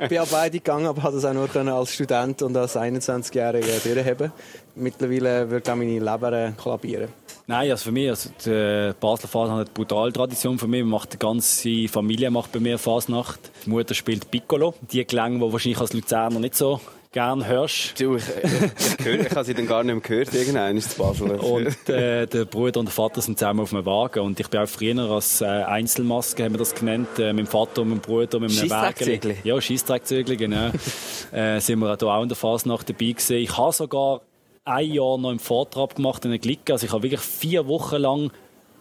ich bin auch beide gegangen, aber habe das auch nur als Student und als 21-Jähriger durchheben. Mittlerweile wird auch meine Leber kollabieren. Nein, also für mich, also die Basler Fasnacht hat eine brutale Tradition für mich. Macht die ganze Familie macht bei mir Fasnacht. Die Mutter spielt Piccolo. Die Klänge, die wahrscheinlich als Luzerner nicht so gerne hörst. Du, ich, ich, ich, ich habe sie dann gar nicht mehr gehört, irgendwann ist Basel. Und äh, der Bruder und der Vater sind zusammen auf einem Wagen und ich bin auch früher als äh, Einzelmaske, haben wir das genannt, äh, mit dem Vater und dem Bruder mit einem Wagen. Ja, Scheisstrackzügel, genau. <laughs> äh, sind wir auch in der Fasnacht dabei gewesen. Ich habe sogar ein Jahr noch im Vortrag gemacht in der Glicke. Also ich habe wirklich vier Wochen lang,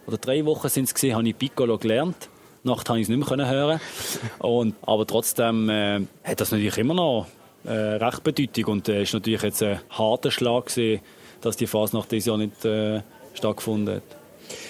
oder drei Wochen sind es gesehen, habe ich Piccolo gelernt. Nacht habe ich es nicht mehr hören. Und, aber trotzdem äh, hat das natürlich immer noch äh, recht Bedeutung und es äh, ist natürlich jetzt ein harter Schlag gewesen, dass die Phase nach diesem Jahr nicht äh, stattgefunden hat.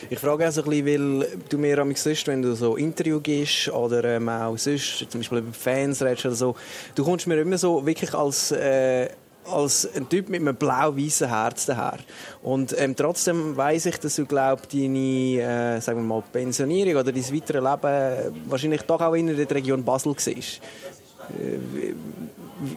Ich frage auch so ein bisschen, weil du mir am sonst, wenn du so Interview gehst oder ähm, auch sonst, zum Beispiel über Fans redest oder so, du kommst mir immer so wirklich als äh, als ein Typ mit einem blau-weißen Herz daher. Und ähm, trotzdem weiß ich, dass du glaubst, deine äh, sagen wir mal, Pensionierung oder dein weitere Leben wahrscheinlich doch auch in der Region Basel siehst. Äh,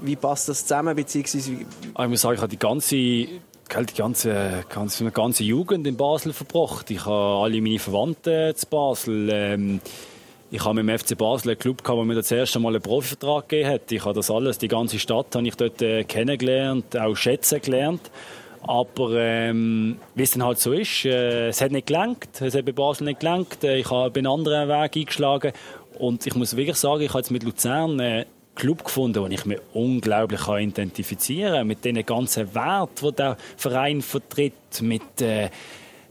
wie, passt das zusammen? Beziehungsweise ich muss sagen, ich habe die ganze die ganze, ganze, ganze Jugend in Basel verbracht. Ich habe alle meine Verwandten zu Basel. Ähm, ich habe mit dem FC Basel einen Club wo mir das erste Mal einen Profivertrag gegeben hat. Ich habe das alles, die ganze Stadt habe ich dort äh, kennengelernt, auch schätzen gelernt. Aber ähm, wie es dann halt so ist, äh, es hat nicht gelangt, es hat bei Basel nicht gelangt. Äh, ich habe einen anderen Weg eingeschlagen und ich muss wirklich sagen, ich habe jetzt mit Luzern einen Club gefunden, den ich mich unglaublich identifizieren kann, mit den ganzen Werten, die der Verein vertritt, mit äh,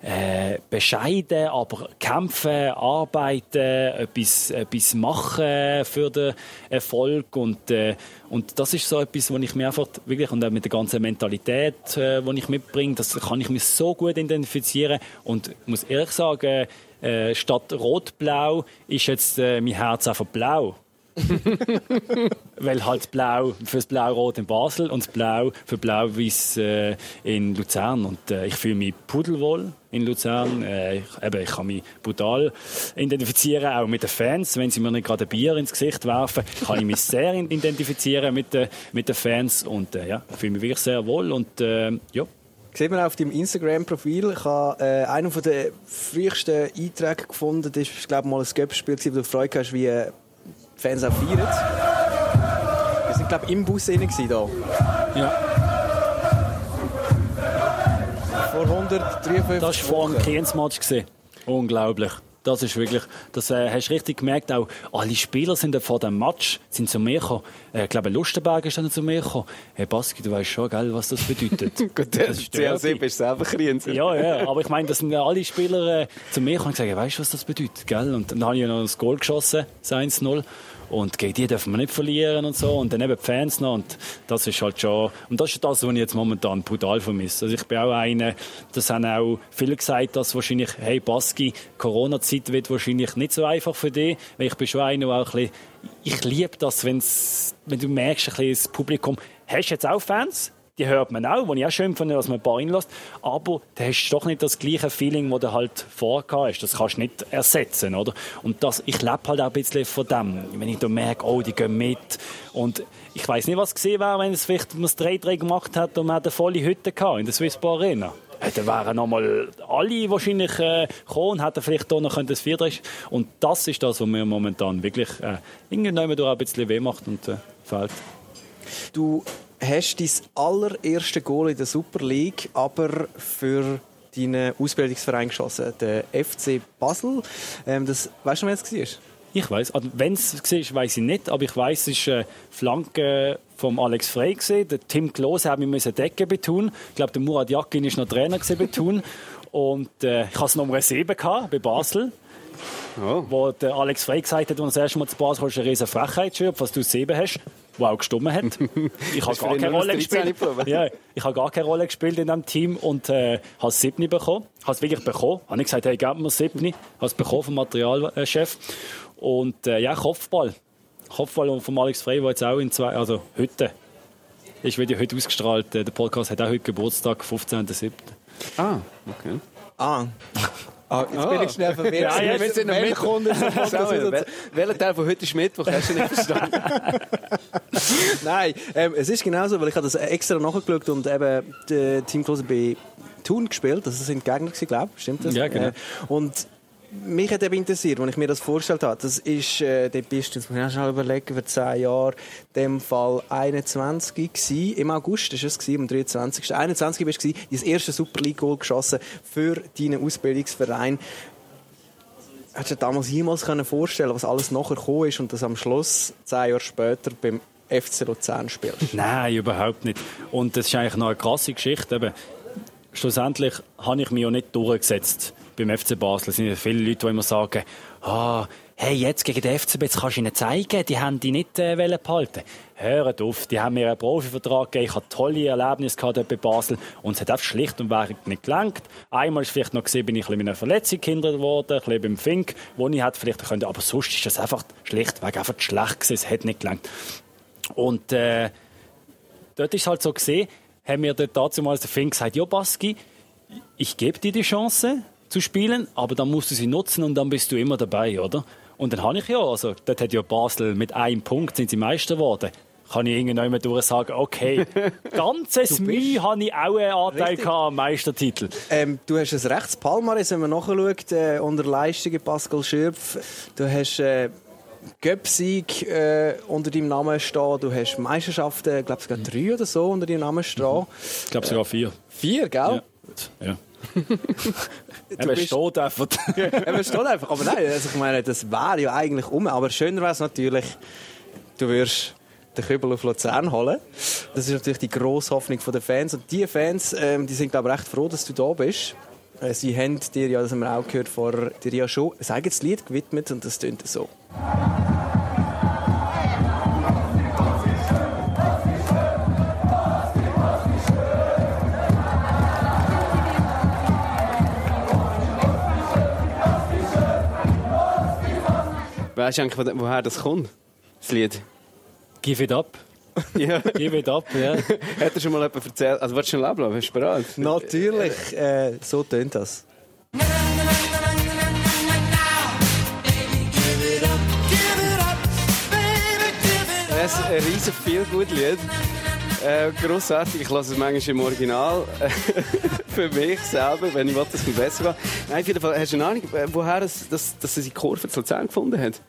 äh, bescheiden, aber kämpfen, arbeiten, etwas, etwas machen für den Erfolg. Und, äh, und das ist so etwas, wo ich mir einfach wirklich und auch mit der ganzen Mentalität, äh, die ich mitbringe, das kann ich mich so gut identifizieren. Und muss ehrlich sagen, äh, statt rot-blau ist jetzt äh, mein Herz einfach blau. <laughs> Weil halt Blau fürs Blau-Rot in Basel und das Blau für Blau-Weiß äh, in Luzern. Und äh, ich fühle mich pudelwohl in Luzern. Äh, ich, eben, ich kann mich brutal identifizieren, auch mit den Fans. Wenn sie mir nicht gerade ein Bier ins Gesicht werfen, kann ich mich sehr identifizieren mit, äh, mit den Fans. Und äh, ja, ich fühle mich wirklich sehr wohl. Und äh, ja. Sieht man auf deinem Instagram-Profil. Ich habe äh, einen der frühesten Einträge gefunden. Das war, glaube ich, mal ein Göppspiel, wo du Freude hast, wie Fans auch feiern. Wir sind, glaube ich, im Bus drin hier. Ja. Vor 153 Das war vor dem Kienzmatch. Unglaublich. Das ist wirklich, das äh, hast du richtig gemerkt. Auch alle Spieler sind vor dem Match sind zu mir gekommen. Äh, ich glaube, Lustenberg ist dann zu mir gekommen. Hey Baski, du weißt schon, gell, was das bedeutet. <laughs> Gut, das ist CLC bist selber Krienzer. Ja, ja, aber ich meine, das sind alle Spieler äh, zu mir gekommen und gesagt, weißt du, was das bedeutet, gell? Und dann habe ich noch das Goal geschossen, das 1-0. Und gegen die dürfen wir nicht verlieren und so. Und dann eben die Fans noch. Und das ist halt schon, und das ist das, was ich jetzt momentan brutal vermisse. Also ich bin auch einer, das haben auch viele gesagt, dass wahrscheinlich, hey Baski, Corona-Zeit wird wahrscheinlich nicht so einfach für dich. Weil ich bin schon einer, der auch ein bisschen, ich liebe das, wenn's, wenn du merkst, ein bisschen das Publikum, hast jetzt auch Fans, die hört man auch, wo ich auch schön finde, dass man ein paar reinlässt, aber da hast du doch nicht das gleiche Feeling, das du halt vorher hast. Das kannst du nicht ersetzen, oder? Und das, ich lebe halt auch ein bisschen von dem. Wenn ich da merke, oh, die gehen mit und ich weiß nicht, was gesehen wäre, wenn es vielleicht man das 3-3 gemacht hat und man eine volle Hütte gehabt in der Swissbar Arena. Ja, dann wären nochmal alle wahrscheinlich äh, gekommen und hätten vielleicht auch noch das 4 Und das ist das, was mir momentan wirklich äh, irgendwann durch ein bisschen weh macht und äh, fehlt. Du hast dein allererste Goal in der Super League, aber für deinen Ausbildungsverein geschossen, der FC Basel. Ähm, das, weißt du, wer es war? Ich weiß, also, wenn es war, weiß ich nicht, aber ich weiß, es war eine Flanke von Alex Frey gesehen. Der Tim Klose hat mir Decke betun. Ich glaube, der Murat Yakin ist noch Trainer betun. <laughs> Und äh, ich hatte es Nummer 7 gehabt, bei Basel. Oh. Wo der Alex Frey gesagt hat, als er das erste Mal zu Basel hast, eine riesen Frechheit was du sieben hast, wo auch gestummen hat. <laughs> Ich habe gar keine Rolle gespielt. Ja, ich habe gar keine Rolle gespielt in diesem Team und äh, habe es siebni bekommen. Habe es wirklich bekommen. Habe ich gesagt, hey, gib mir siebni. Habe es bekommen vom Materialchef. Und äh, ja, Kopfball. Kopfball von Alex Frey, der jetzt auch in zwei, also heute, ist wieder heute ausgestrahlt. Äh, der Podcast hat auch heute Geburtstag, 15.07. Ah, okay. Ah. Ah, jetzt bin ich schnell verwirrt. Ja, ja, wir sind noch Milchkunden. Welcher Teil von heute ist Mittwoch? Hast du nicht verstanden? <laughs> Nein, ähm, es ist genauso, weil ich habe das extra nachgeschaut und eben der Team Klose bei Thun gespielt. Das sind Gegner, glaube ich. Stimmt das? Ja, genau. Äh, und mich hat eben interessiert, als ich mir das vorgestellt habe. Das ist, äh, dort bist du, jetzt muss ich schon überlegen, für zehn Jahre, in dem Fall 21 gewesen. Im August war es, am 23. 21 bist du dein erste Super League-Goal geschossen für deinen Ausbildungsverein. Hättest du dir damals jemals vorstellen was alles nachher gekommen ist und das am Schluss, zehn Jahre später, beim FC Luzern spielst? <laughs> Nein, überhaupt nicht. Und das ist eigentlich noch eine krasse Geschichte. Eben, schlussendlich habe ich mich ja nicht durchgesetzt beim FC Basel. Es sind viele Leute, die immer sagen, ah, hey, jetzt gegen den FCB, jetzt kannst du ihnen zeigen, die haben die nicht äh, behalten Hört auf, die haben mir einen Profivertrag gegeben, ich hatte tolle Erlebnisse gehabt bei Basel und es hat einfach schlicht und ergreifend nicht gelangt. Einmal ist vielleicht noch gesehen, bin ich ein mit einer Verletzung gehindert worden, ein bisschen beim Fink, wo ich hätte vielleicht können, aber sonst ist das einfach schlichtweg einfach schlecht gewesen, es hat nicht gelangt. Und äh, dort ist halt so gesehen, haben mir dort dazu mal der Fink gesagt, ja Baski, ich gebe dir die Chance, zu spielen, aber dann musst du sie nutzen und dann bist du immer dabei, oder? Und dann habe ich ja, also dort hat ja Basel mit einem Punkt sind sie Meister geworden. Kann ich irgendwann durch sagen, okay, <laughs> ganzes Mühe habe ich auch einen Anteil am Meistertitel. Ähm, du hast ein rechts Palmares, wenn man nachschaut, äh, unter Leistungen Pascal Schürpf. Du hast äh, Göpsieg äh, unter deinem Namen stehen. Du hast Meisterschaften, ich glaube sogar drei oder so unter deinem Namen stehen. Ich glaube sogar vier. Vier, gell? Ja. ja. <laughs> er steht einfach. <laughs> er steht einfach. Aber nein, also ich meine, das wäre ja eigentlich um. Aber schöner wäre es natürlich, du würdest den Kübel auf Luzern holen. Das ist natürlich die grosse Hoffnung der Fans. Und diese Fans, ähm, die sind glaube ich recht froh, dass du da bist. Äh, sie haben dir ja, das haben wir auch gehört, vor dir ja schon ein eigenes Lied gewidmet und das tönt so. Weißt du eigentlich, woher das kommt, das Lied? Give it up. <laughs> Ja. Give it up, ja. <laughs> Hat er schon mal jemand erzählt? Also, willst du schon ablassen? Bist du bereit? Natürlich, äh, so tönt das. Das ist ein riesen viel gut Lied. Äh, grossartig. Ich lasse es manchmal im Original. <laughs> für mich selber, wenn ich will, dass es besser geht. Nein, auf jeden Fall, hast du eine Ahnung, äh, woher es, dass, dass er seine Kurve zu Luzern gefunden hat?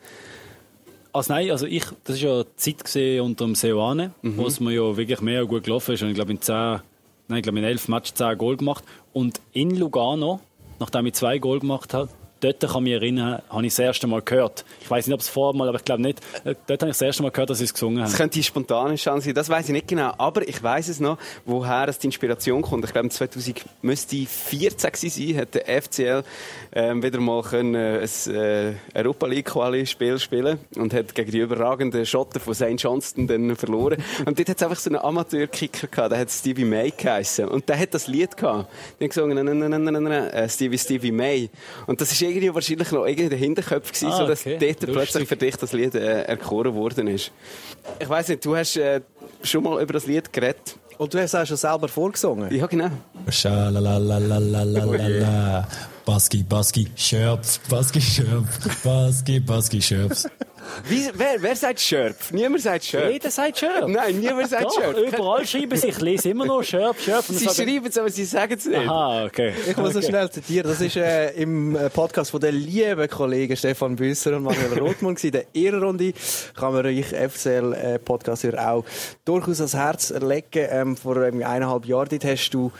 Also nein, also ich, das war ja die Zeit unter dem Seoane, mhm. wo es mir ja wirklich mehr gut gelaufen ist. Und ich glaube in zehn, nein, ich glaube in elf Matches zehn Goal gemacht. Und in Lugano, nachdem ich zwei Goal gemacht habe, dort kann ich mich erinnern, habe ich das erste Mal gehört. Ich weiß nicht, ob es vorher mal, aber ich glaube nicht. Dort habe ich das erste Mal gehört, dass sie es gesungen haben. Das könnte die spontane Chance sein, das weiß ich nicht genau. Aber ich weiß es noch, woher es die Inspiration kommt. Ich glaube, 2000 müsste 14 sein, hat der FCL ähm, wieder mal können, äh, ein äh, Europa League Quali Spiel spielen und hat gegen die überragenden Schotter von St. Johnston dann verloren. <laughs> und dort hat es einfach so einen Amateurkicker gehabt, der hat Stevie May geheißen. Und der hat das Lied gehabt. Der hat gesungen, Stevie Stevie May. Und das ist irgendwie wahrscheinlich noch irgendwie der Hinterkopf gewesen, Ah, so dass okay. dort Lustig. plötzlich für dich das Lied äh, erkoren worden ist. Ich weiss nicht, du hast äh, schon mal über das Lied geredet. Und du hast es auch schon selber vorgesungen. Ja, genau. Schalalalalalala. Baski, Baski, Schöpf, Baski, Schöpf, Baski, Baski, Schöpf. Wie, wer, wer sagt Schörpf? Niemand sagt Schörpf. Jeder sagt Schörp. Nein, niemand sagt Doch, Schörpf. überall schreiben sie, ich lese immer noch Schörp, Schörp. Sie sagen- schreiben es, aber sie sagen es nicht. Aha, okay. Ich muss okay. schnell zitieren. Das ist äh, im äh, Podcast von den lieben Kollegen Stefan Büsser und Manuel Rothmann gewesen. Der Ehrenrunde kann man euch FCL-Podcast auch durchaus ans Herz legen. Ähm, vor ähm, eineinhalb Jahren dort hast du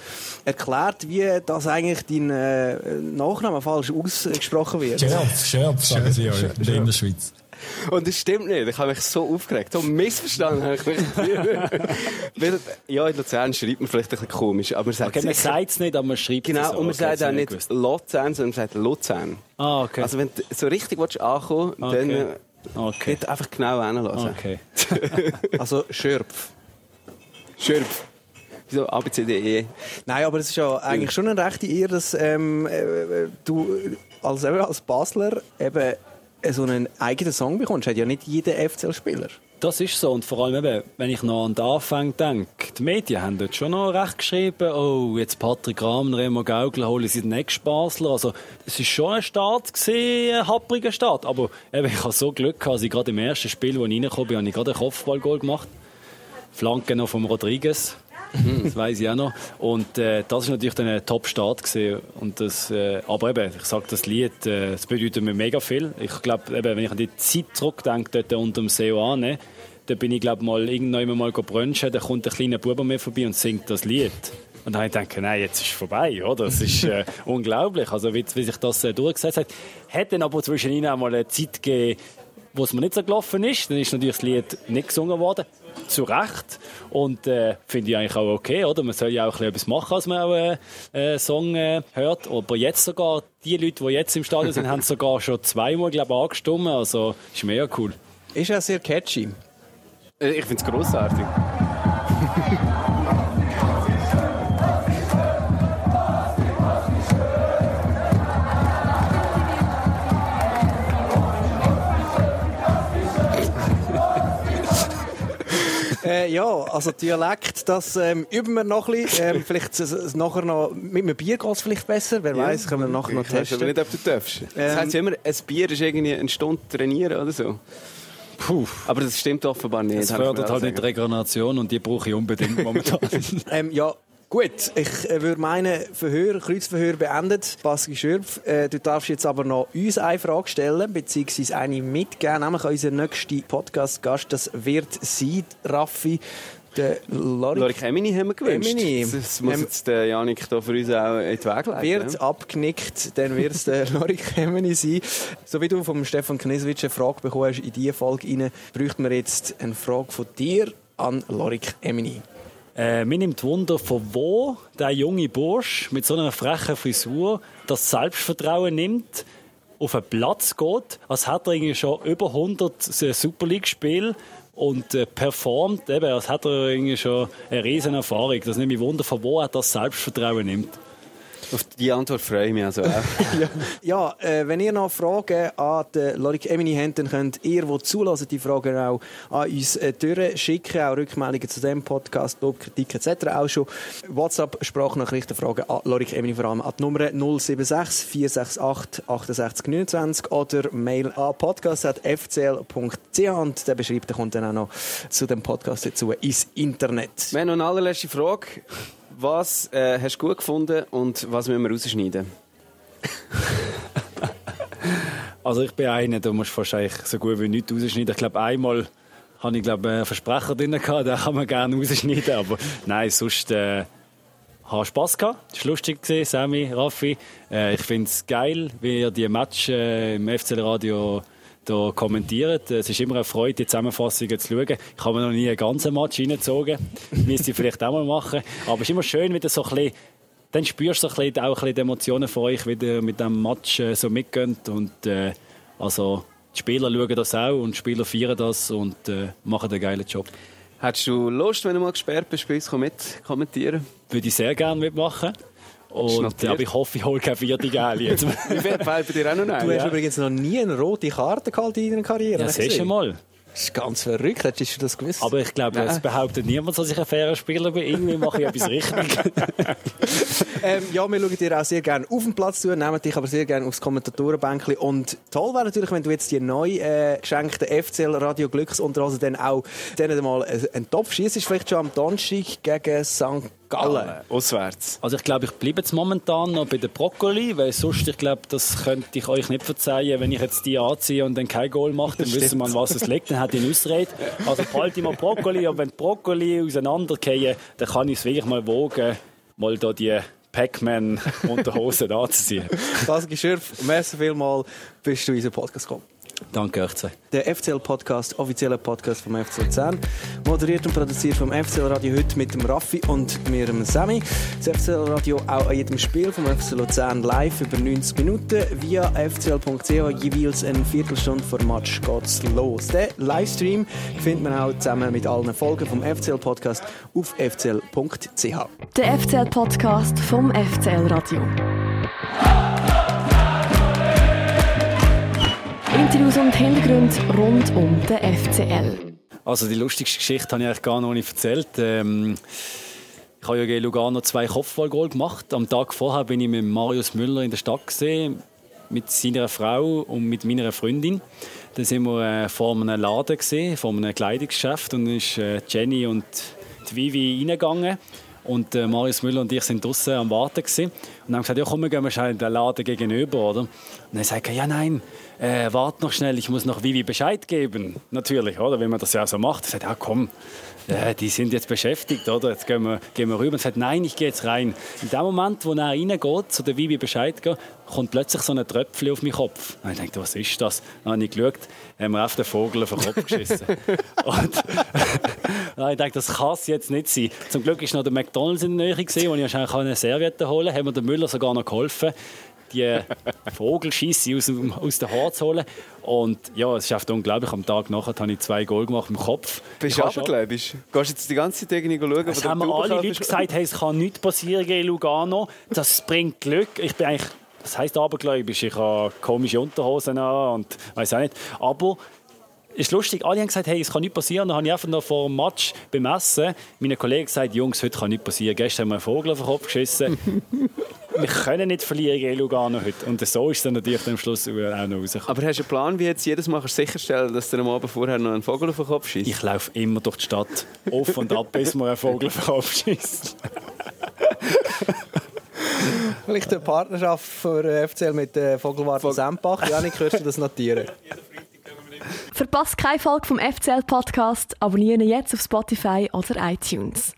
erklärt, wie das eigentlich dein äh, Nachname falsch ausgesprochen wird. Schöpf, Schöpf, sagen sie euch in der Innerschweiz. Und das stimmt nicht. Ich habe mich so aufgeregt. So missverstanden habe ich mich. <laughs> Weil, ja, in Luzern schreibt man vielleicht ein bisschen komisch, aber man sagt Okay, man sicher- sagt es nicht, aber man schreibt es Genau, so. und man Okay, sagt auch nicht gewusst. Luzern, sondern man sagt Luzern. Ah, okay. Also wenn du so richtig willst ankommen willst, dann Okay. äh, okay. dort einfach genau hinlassen. Okay. <laughs> Also Schörpf. Schürpf. Wieso A, B, C, D, E? Nein, aber es ist ja eigentlich schon eine rechte Ehre, dass ähm, äh, du als, eben als Basler eben so einen eigenen Song bekommst. Hat ja nicht jeder FCL-Spieler. Das ist so. Und vor allem, eben, wenn ich noch an den Anfang denke, die Medien haben dort schon noch recht geschrieben, oh, jetzt Patrick Rahmen, Remo Gaugler holen sie den nächsten Basler. Also, es ist schon ein Start ein happriger Start. Aber eben, ich habe so Glück gehabt, dass ich gerade im ersten Spiel, wo ich reingekommen bin, habe ich gerade ein Kopfballgoal gemacht. Flanke noch vom Rodriguez. Das weiß ich auch noch. Und äh, das ist natürlich dann ein Top-Start gewesen. Und das, äh, aber eben, ich sage, das Lied, äh, das bedeutet mir mega viel. Ich glaube, wenn ich an die Zeit zurückdenke, dort unter dem Seoane, da bin ich, glaube mal irgendwann mal brunchen, da kommt ein kleiner Bub mir vorbei und singt das Lied. Und dann habe ich gedacht, nein, jetzt ist es vorbei, oder? Das ist äh, <laughs> unglaublich, also wie, wie sich das äh, durchgesetzt hat. Hat dann aber zwischen ihnen auch mal eine Zeit gegeben, wo es mir nicht so gelaufen ist. Dann ist natürlich das Lied nicht gesungen worden. Zu Recht. Und äh, finde ich eigentlich auch okay, oder? Man soll ja auch ein bisschen etwas machen, als man auch äh, einen Song äh, hört. Aber jetzt sogar, die Leute, die jetzt im Stadion sind, <laughs> haben sogar schon zweimal, glaube ich, angestimmt. Also, ist mega cool. Ist ja sehr catchy. Äh, Ich finde es grossartig. <laughs> Äh, ja, also Dialekt, das ähm, üben wir noch ein bisschen. Ähm, vielleicht nachher noch, mit einem Bier geht es vielleicht besser. Wer weiß, können wir nachher noch Ich weiß aber testen. nicht, ob du darfst. Das Ähm, heisst ja immer, ein Bier ist irgendwie eine Stunde trainieren oder so. Puh. Aber das stimmt offenbar nicht. Das fördert halt nicht die. Regeneration und die brauche ich unbedingt momentan. <laughs> Ähm, ja, gut. Ich äh, würde meinen Verhör, Kreuzverhör beendet. Baski Schürpf, äh, du darfst jetzt aber noch uns eine Frage stellen, beziehungsweise eine mitgeben, nämlich an unseren nächsten Podcast-Gast. Das wird sein, Raffi, der Lorik. Lorik Emini haben wir gewünscht. Emini. Das muss Ähm, jetzt der Janik da für uns auch in die Wege leiten. wird abgenickt, dann wird es der <laughs> Lorik Hemmeni sein. So wie du vom Stefan Kneswitsch eine Frage bekommen hast in diese Folge rein, bräuchten wir jetzt eine Frage von dir an Lorik Hemmeni. Äh, mir nimmt Wunder, von wo der junge Bursch mit so einer frechen Frisur das Selbstvertrauen nimmt, auf einen Platz geht, als hätte er irgendwie schon über 100 Super League-Spiele und äh, performt, eben, als hätte er irgendwie schon eine riesen Erfahrung. Das nimmt mich Wunder, von wo er das Selbstvertrauen nimmt. Auf die Antwort freue ich mich also auch. <laughs> Ja, äh, wenn ihr noch Fragen an den Lorik Emini habt, dann könnt ihr, die zulassen, die Fragen auch an uns äh, durchschicken, auch Rückmeldungen zu dem Podcast, Lob, Kritik etc. auch schon. WhatsApp, Sprachnachrichten, Fragen an Lorik Emini vor allem an die Nummer 076 468 68 29 oder Mail an podcast.fcl.ch und der Beschreibte kommt dann auch noch zu dem Podcast dazu ins Internet. Wir haben noch eine allerletzte Frage. Was äh, hast du gut gefunden und was müssen wir rausschneiden? Also ich bin einer, da musst du wahrscheinlich so gut wie nichts rausschneiden. Ich glaube, einmal habe ich glaube, einen Versprecher drin gehabt, den kann man gerne rausschneiden, aber nein, sonst äh, habe Spass gehabt. Es war lustig, Sammy, Raffi. Äh, ich finde es geil, wie ihr die Match äh, im FCL Radio da kommentiert. Es ist immer eine Freude, die Zusammenfassungen zu schauen. Ich habe mir noch nie einen ganzen Match reingezogen. <laughs> Müsste ich vielleicht auch mal machen. Aber es ist immer schön, wie das so ein bisschen dann spürst du so ein bisschen, auch ein bisschen die Emotionen von euch, wie ihr mit dem Match äh, so mitgeht. Und äh, also, die Spieler schauen das auch und die Spieler feiern das und äh, machen einen geilen Job. Hättest du Lust, wenn du mal gesperrt bist, bei uns mit kommentieren? Würde ich sehr gerne mitmachen. Und, aber ich hoffe, ich hole keine vierte Gale jetzt. <laughs> Wie viel bei dir auch noch Du hast übrigens noch nie eine rote Karte gehalten in deiner Karriere. Ja, siehst du mal. Das ist ganz verrückt, hättest du das gewusst? Aber ich glaube, es behauptet niemand, dass ich ein fairer Spieler bin. Irgendwie mache ich etwas richtig. <laughs> ähm, ja, wir schauen dir auch sehr gerne auf den Platz zu, nehmen dich aber sehr gerne aufs Kommentatorenbänkchen. Und toll wäre natürlich, wenn du jetzt die neu äh, geschenkten FCL Radio Glücksunterhosen dann auch denen mal einen Topf schießt, vielleicht schon am Donnerstag gegen St. Gallen. Auswärts. Also ich glaube, ich bleibe jetzt momentan noch bei der Brokkoli, weil sonst, ich glaube, das könnte ich euch nicht verzeihen, wenn ich jetzt die anziehe und dann kein Goal mache, dann <laughs> wissen wir, was es liegt, dann hat ich eine Ausrede. Also behalte ich mal Brokkoli und wenn die Brokkoli auseinandergehen, dann kann ich es wirklich mal wogen, mal da die Pac-Man Unterhosen anzuziehen. Das Geschirf, merci vielmals, bist du in unseren Podcast gekommen. Danke euch zwei. Der FCL-Podcast, offizieller Podcast vom FC Luzern. Moderiert und produziert vom FCL Radio heute mit dem Raffi und mir, dem Sammy. Das FCL Radio auch an jedem Spiel vom FC Luzern live über 90 Minuten. Via fcl.ch jeweils eine Viertelstunde vor Match geht's los. Den Livestream findet man auch zusammen mit allen Folgen vom FCL-Podcast auf fcl.ch. Der FCL-Podcast vom FCL Radio. Interviews und Hintergründe rund um den FCL. Also die lustigste Geschichte habe ich eigentlich gar noch nicht erzählt. Ähm, ich habe ja gegen Lugano zwei Kopfballgoal gemacht. Am Tag vorher bin ich mit Marius Müller in der Stadt gesehen, mit seiner Frau und mit meiner Freundin. Dann sind wir äh, vor einem Laden gesehen, vor einem Kleidungsgeschäft und dann ist äh, Jenny und die Vivi reingegangen. Und äh, Marius Müller und ich sind draußen am Warten gewesen. und haben gesagt, ja komm, wir gehen mal in den Laden gegenüber, oder? Und dann sagt er, ja nein, äh, warte noch schnell, ich muss noch Vivi Bescheid geben. Natürlich, oder? Wenn man das ja so macht. Er sagt, ja komm, äh, die sind jetzt beschäftigt, oder? Jetzt gehen wir, gehen wir rüber. Und sagt, nein, ich gehe jetzt rein. In dem Moment, wo er reingeht, zu der Vivi Bescheid geht, kommt plötzlich so ein Tröpfchen auf meinen Kopf. Und ich dachte, was ist das? Dann habe ich geschaut, haben wir auf den Vogel auf den Kopf geschissen. <laughs> und <laughs> dann ich dachte, das kann es jetzt nicht sein. Zum Glück ist noch der McDonalds in der Nähe wo ich wahrscheinlich eine Serviette holen konnte. Haben wir den Müller sogar noch geholfen die Vogelschisse aus, aus den Haaren zu holen. Und ja, es ist einfach unglaublich. Am Tag nachher habe ich zwei Goal gemacht im Kopf. Bist du abergläubisch? Gehst jetzt die ganze Zeit irgendwie schauen? Es haben mir alle Leute gesagt, hey, es kann nichts passieren gegen Lugano. Das bringt Glück. Ich bin eigentlich, das heisst abergläubisch. Ich habe komische Unterhosen an und weiß auch nicht. Aber ist lustig, alle haben gesagt, hey, es kann nicht passieren. Dann habe ich einfach noch vor dem Match bemessen. Meine Kollegen gesagt, Jungs, heute kann nicht passieren. Gestern haben wir einen Vogel auf den Kopf geschissen. <laughs> wir können nicht verlieren gegen Lugano heute. Und so ist es dann natürlich am Schluss auch noch rausgekommen. Aber hast du einen Plan, wie jetzt jedes Mal sicherstellen dass du am Abend vorher noch einen Vogel auf den Kopf schießt? Ich laufe immer durch die Stadt, auf und ab, bis man einen Vogel auf den Kopf schießt. Vielleicht eine Partnerschaft für FCL mit der Vogelwarte Sempach. Janik, kannst du das notieren? <laughs> Verpasst keine Folge vom FCL-Podcast, abonnieren jetzt auf Spotify oder iTunes.